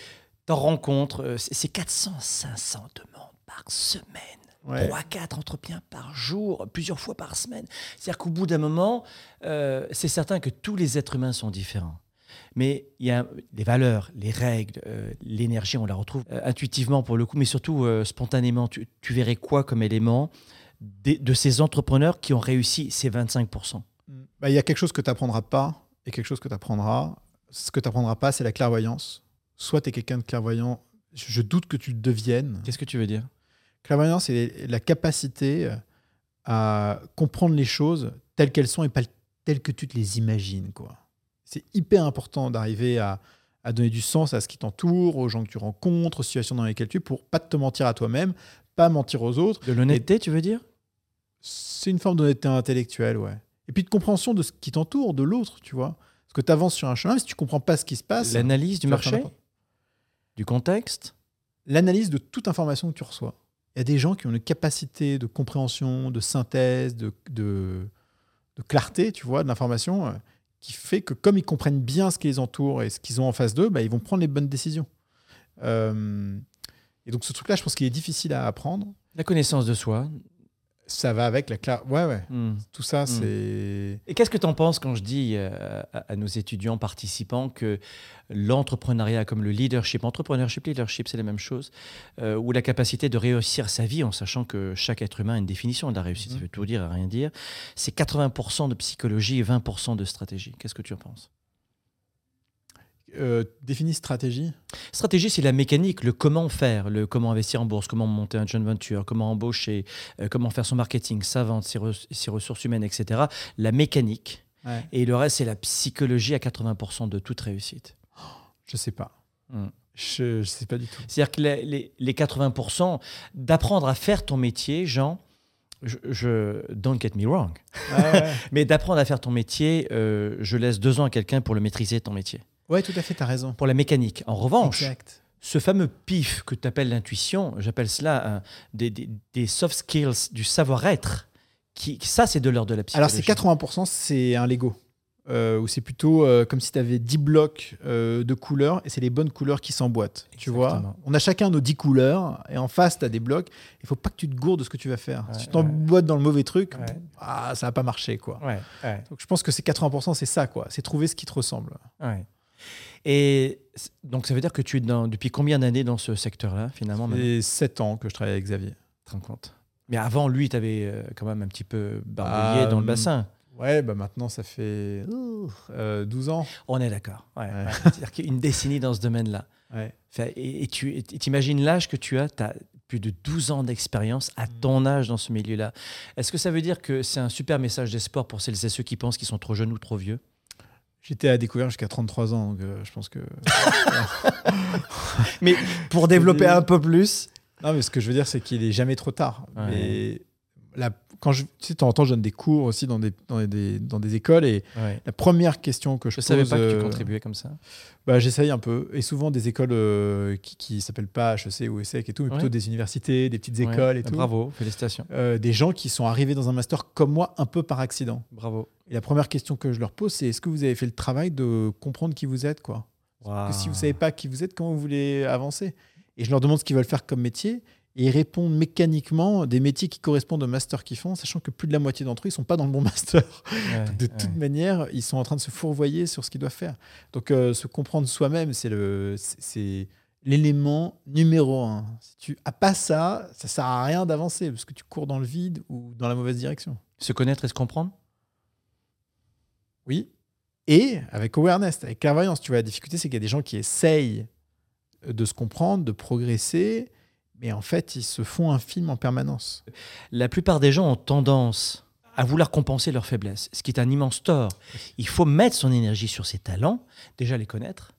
t'en rencontres, euh, c'est c'est 400, 500 demandes par semaine. Ouais. 3, 4 entretiens par jour, plusieurs fois par semaine. C'est-à-dire qu'au bout d'un moment, euh, c'est certain que tous les êtres humains sont différents. Mais il y a les valeurs, les règles, euh, l'énergie, on la retrouve euh, intuitivement pour le coup, mais surtout spontanément. Tu, tu verrais quoi comme élément des- de ces entrepreneurs qui ont réussi ces 25% Bah, Il y a quelque chose que tu n'apprendras pas et quelque chose que tu apprendras. Ce que tu n'apprendras pas, c'est la clairvoyance. Soit tu es quelqu'un de clairvoyant, je je doute que tu le deviennes. Qu'est-ce que tu veux dire? Clairvoyance, c'est la capacité à comprendre les choses telles qu'elles sont et pas telles que tu te les imagines. quoi. C'est hyper important d'arriver à, à donner du sens à ce qui t'entoure, aux gens que tu rencontres, aux situations dans lesquelles tu es, pour pas te mentir à toi-même, pas mentir aux autres. De l'honnêteté, tu veux dire? C'est une forme d'honnêteté intellectuelle, ouais. Et puis de compréhension de ce qui t'entoure, de l'autre, tu vois. Parce que tu avances sur un chemin, si tu comprends pas ce qui se passe, L'analyse du marché, du contexte. l'analyse de toute information que tu reçois. Il y a des gens qui ont une capacité de compréhension, de synthèse, de, de, de clarté, tu vois, de l'information, euh, qui fait que comme ils comprennent bien ce qui les entoure et ce qu'ils ont en face d'eux, bah, ils vont prendre les bonnes décisions. Euh, et donc ce truc-là, je pense qu'il est difficile à apprendre. La connaissance de soi. Ça va avec la clarté. Ouais, ouais. Hmm. Tout ça, Mm. c'est... Et qu'est-ce que tu en penses quand je dis euh, à, à nos étudiants participants que l'entrepreneuriat comme le leadership, entrepreneurship, leadership, c'est la même chose, euh, ou la capacité de réussir sa vie en sachant que chaque être humain a une définition de la réussite, ça Mhm. veut tout dire et rien dire, c'est 80% de psychologie et 20% de stratégie. Qu'est-ce que tu en penses? Euh, définis stratégie. Stratégie, c'est la mécanique, le comment faire, le comment investir en bourse, comment monter un joint venture, comment embaucher, euh, comment faire son marketing, sa vente, ses, re- ses ressources humaines, etc. La mécanique. Ouais. Et le reste, c'est la psychologie à 80% de toute réussite. Je sais pas. Mm. Je, je sais pas du tout. C'est-à-dire que les, les- les 80% d'apprendre à faire ton métier, Jean, je, je- don't get me wrong, mais d'apprendre à faire ton métier, euh, je laisse deux ans à quelqu'un pour le maîtriser, ton métier. Ouais, tout à fait, tu as raison. Pour la mécanique. En revanche, Exact. ce fameux pif que tu appelles l'intuition, j'appelle cela un- des, des- des soft skills, du savoir-être, qui, ça, c'est de l'ordre de la psychologie. Alors, c'est 80%, c'est un Lego. Euh, ou c'est plutôt euh, comme si tu avais 10 blocs euh, de couleurs et c'est les bonnes couleurs qui s'emboîtent. Tu vois. On a chacun nos 10 couleurs et en face, tu as des blocs. Il faut pas que tu te gourdes de ce que tu vas faire. Ouais, si tu t'emboîtes dans le mauvais truc, Ouais. ah, ça va pas marcher. quoi. Donc, je pense que c'est 80%, c'est ça. quoi. C'est trouver ce qui te ressemble. ouais. Et donc, ça veut dire que tu es dans, depuis combien d'années dans ce secteur-là, finalement Et 7 ans que je travaille avec Xavier. te rends compte? Mais avant, lui, tu avais quand même un petit peu barbouillé Ah, dans le hum. bassin. Ouais, bah maintenant, ça fait euh, 12 ans. On est d'accord. Ouais, Ouais. ouais. C'est-à-dire qu'une décennie dans ce domaine-là. Ouais. Et, et tu et t'imagines l'âge que tu as, tu as plus de 12 ans d'expérience à ton âge dans ce milieu-là. Est-ce que ça veut dire que c'est un super message d'espoir pour celles et ceux qui pensent qu'ils sont trop jeunes ou trop vieux? J'étais à découvrir jusqu'à 33 ans, donc euh, je pense que. Mais pour développer un peu plus. Non, mais ce que je veux dire, c'est qu'il est jamais trop tard. Ouais. Mais la, quand je, tu sais, de temps en temps, je donne des cours aussi dans des, dans des, dans des écoles et la première question que je, Je savais pose, pas que tu euh, contribuais comme ça. Bah, j'essaye un peu. Et souvent des écoles euh, qui, qui s'appellent pas HEC ou ESSEC et tout, mais Ouais. plutôt des universités, des petites Ouais. écoles et Ah, tout. Bravo, félicitations. Euh, des gens qui sont arrivés dans un master comme moi un peu par accident. Bravo. Et la première question que je leur pose, c'est est-ce que vous avez fait le travail de comprendre qui vous êtes, quoi? Que si vous savez pas qui vous êtes, comment vous voulez avancer? Et je leur demande ce qu'ils veulent faire comme métier. Et ils répondent mécaniquement des métiers qui correspondent au master qu'ils font, sachant que plus de la moitié d'entre eux, ils sont pas dans le bon master. Ouais, de toute ouais. manière, ils sont en train de se fourvoyer sur ce qu'ils doivent faire. Donc, euh, se comprendre soi-même, c'est le, c'est- c'est l'élément numéro un. Si tu as pas ça, ça sert à rien d'avancer parce que tu cours dans le vide ou dans la mauvaise direction. Se connaître et se comprendre? Oui. Et avec awareness, avec clairvoyance, tu vois, la difficulté, c'est qu'il y a des gens qui essayent de se comprendre, de progresser, mais en fait, ils se font un film en permanence. La plupart des gens ont tendance à vouloir compenser leurs faiblesses, ce qui est un immense tort. Il faut mettre son énergie sur ses talents, déjà les connaître,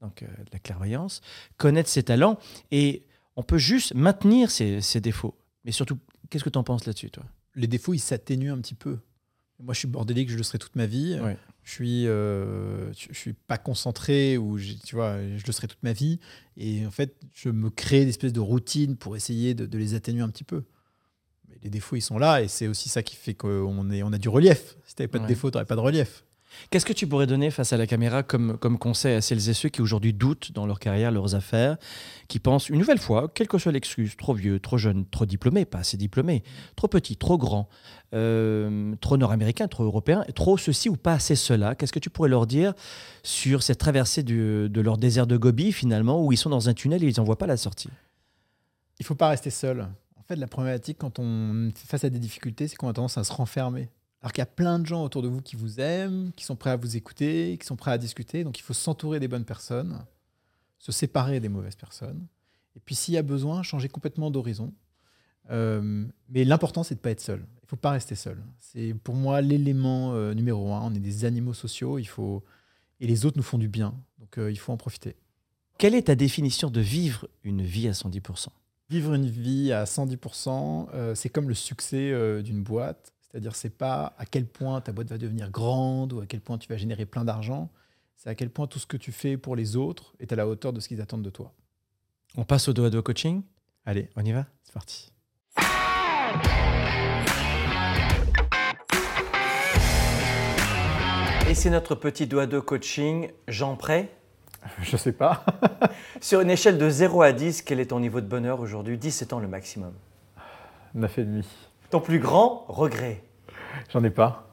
donc euh, de la clairvoyance, connaître ses talents, et on peut juste maintenir ses, ses défauts. Mais surtout, qu'est-ce que tu en penses là-dessus, toi? Les défauts, ils s'atténuent un petit peu. Moi, je suis bordélique, je le serai toute ma vie. Ouais. Je suis, euh, je, je suis pas concentré ou tu vois, je le serai toute ma vie. Et en fait, je me crée des espèces de routines pour essayer de, de les atténuer un petit peu. Mais les défauts, ils sont là et c'est aussi ça qui fait qu'on est, on a du relief. Si t'avais pas de Ouais. défauts, t'aurais pas de relief. Qu'est-ce que tu pourrais donner face à la caméra comme, comme conseil à celles et ceux qui aujourd'hui doutent dans leur carrière, leurs affaires, qui pensent une nouvelle fois, quelle que soit l'excuse, trop vieux, trop jeune, trop diplômé, pas assez diplômé, trop petit, trop grand, euh, trop nord-américain, trop européen, trop ceci ou pas assez cela, qu'est-ce que tu pourrais leur dire sur cette traversée de leur désert de Gobi finalement, où ils sont dans un tunnel et ils n'en voient pas la sortie? Il faut pas rester seul. En fait, la problématique quand on fait face à des difficultés, c'est qu'on a tendance à se renfermer. Alors qu'il y a plein de gens autour de vous qui vous aiment, qui sont prêts à vous écouter, qui sont prêts à discuter. Donc il faut s'entourer des bonnes personnes, se séparer des mauvaises personnes. Et puis s'il y a besoin, changer complètement d'horizon. Euh, mais l'important, c'est de pas être seul. Il faut pas rester seul. C'est pour moi l'élément euh, numéro un. On est des animaux sociaux. Il faut et les autres nous font du bien. Donc euh, il faut en profiter. Quelle est ta définition de vivre une vie à 110% Vivre une vie à 110%, euh, c'est comme le succès d'une boîte. C'est-à-dire, c'est pas à quel point ta boîte va devenir grande ou à quel point tu vas générer plein d'argent. C'est à quel point tout ce que tu fais pour les autres est à la hauteur de ce qu'ils attendent de toi. On passe au dos à dos coaching Allez, On y va c'est parti. Et c'est notre petit à dos coaching, Jean Prêt Je sais pas. Sur une échelle de 0 à 10, quel est ton niveau de bonheur aujourd'hui? 10 étant le maximum. 9 et demi. Ton plus grand regret? J'en ai pas.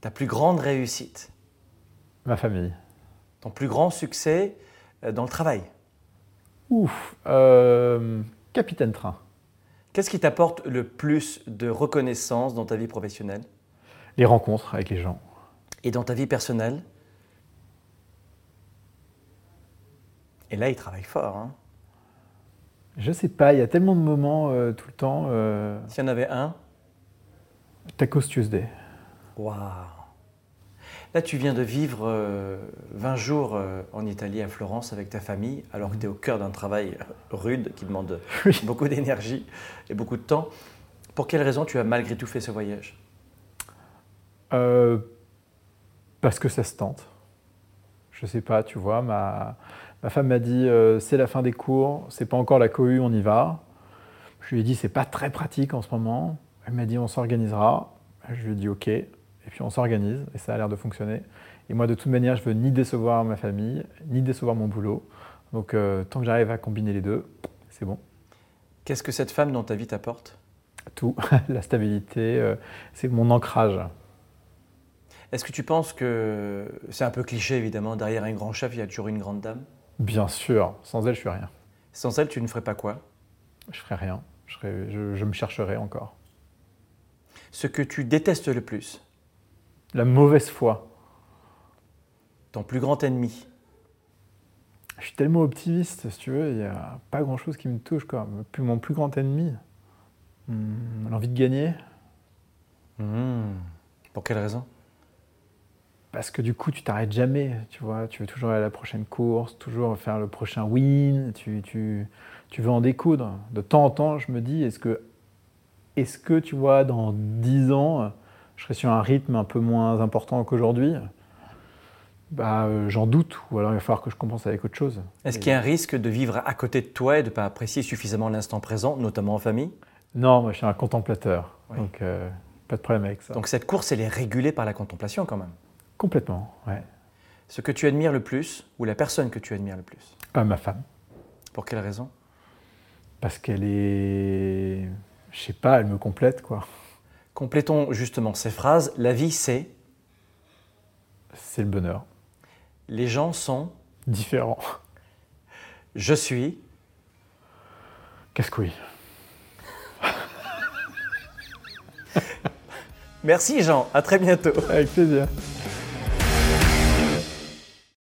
Ta plus grande réussite Ma famille. Ton plus grand succès euh, dans le travail Ouf. Euh, capitaine train. Qu'est-ce qui t'apporte le plus de reconnaissance dans ta vie professionnelle? Les rencontres avec les gens. et dans ta vie personnelle? Et là, il travaille fort. Hein. Je sais pas, il y a tellement de moments euh, tout le temps. Euh, S'il y en avait un, Tacos Tuesday. waouh Là, tu viens de vivre euh, 20 jours euh, en Italie, à Florence, avec ta famille, alors que tu es au cœur d'un travail euh, rude qui demande Oui. beaucoup d'énergie et beaucoup de temps. Pour quelle raison tu as malgré tout fait ce voyage? Euh, parce que ça se tente. Je sais pas, tu vois, ma, ma femme m'a dit c'est la fin des cours, c'est pas encore la cohue, on y va. Je lui ai dit c'est pas très pratique en ce moment. Elle m'a dit on s'organisera. Je lui ai dit ok. Et puis on s'organise et ça a l'air de fonctionner. Et moi de toute manière je veux ni décevoir ma famille, ni décevoir mon boulot. Donc euh, tant que j'arrive à combiner les deux, c'est bon. Qu'est-ce que cette femme dans ta vie t'apporte? Tout, la stabilité, euh, c'est mon ancrage. Est-ce que tu penses que c'est un peu cliché évidemment, derrière un grand chef, il y a toujours une grande dame? Bien sûr, sans elle je suis rien. Sans elle, tu ne ferais pas quoi? Je ferai rien. Je, je- je me chercherai encore. Ce que tu détestes le plus, La mauvaise foi. ton plus grand ennemi, Je suis tellement optimiste, si tu veux, il n'y a pas grand-chose qui me touche. Quoi. Mon plus grand ennemi, hmm, l'envie de gagner. Hmm. Pour quelle raison? Parce que du coup, tu t'arrêtes jamais, tu vois. Tu veux toujours aller à la prochaine course, toujours faire le prochain win. Tu, tu, tu veux en découdre. De temps en temps, je me dis, est-ce que, est-ce que, tu vois, dans 10 ans, je serai sur un rythme un peu moins important qu'aujourd'hui? Bah, euh, J'en doute. Ou alors, il va falloir que je compense avec autre chose. Est-ce qu'il y a un risque de vivre à côté de toi et de ne pas apprécier suffisamment l'instant présent, notamment en famille? Non, moi, je suis un contemplateur. Oui. Donc, euh, pas de problème avec ça. Donc cette course, elle est régulée par la contemplation quand même? Complètement, ouais. Ce que tu admires le plus, ou la personne que tu admires le plus? Ah, ma femme. Pour quelle raison? Parce qu'elle est. Je sais pas, elle me complète, quoi. Complétons justement ces phrases. La vie, c'est. C'est le bonheur. Les gens sont. Différent. Je suis. Casse-couille. Merci Jean, à très bientôt. Avec plaisir.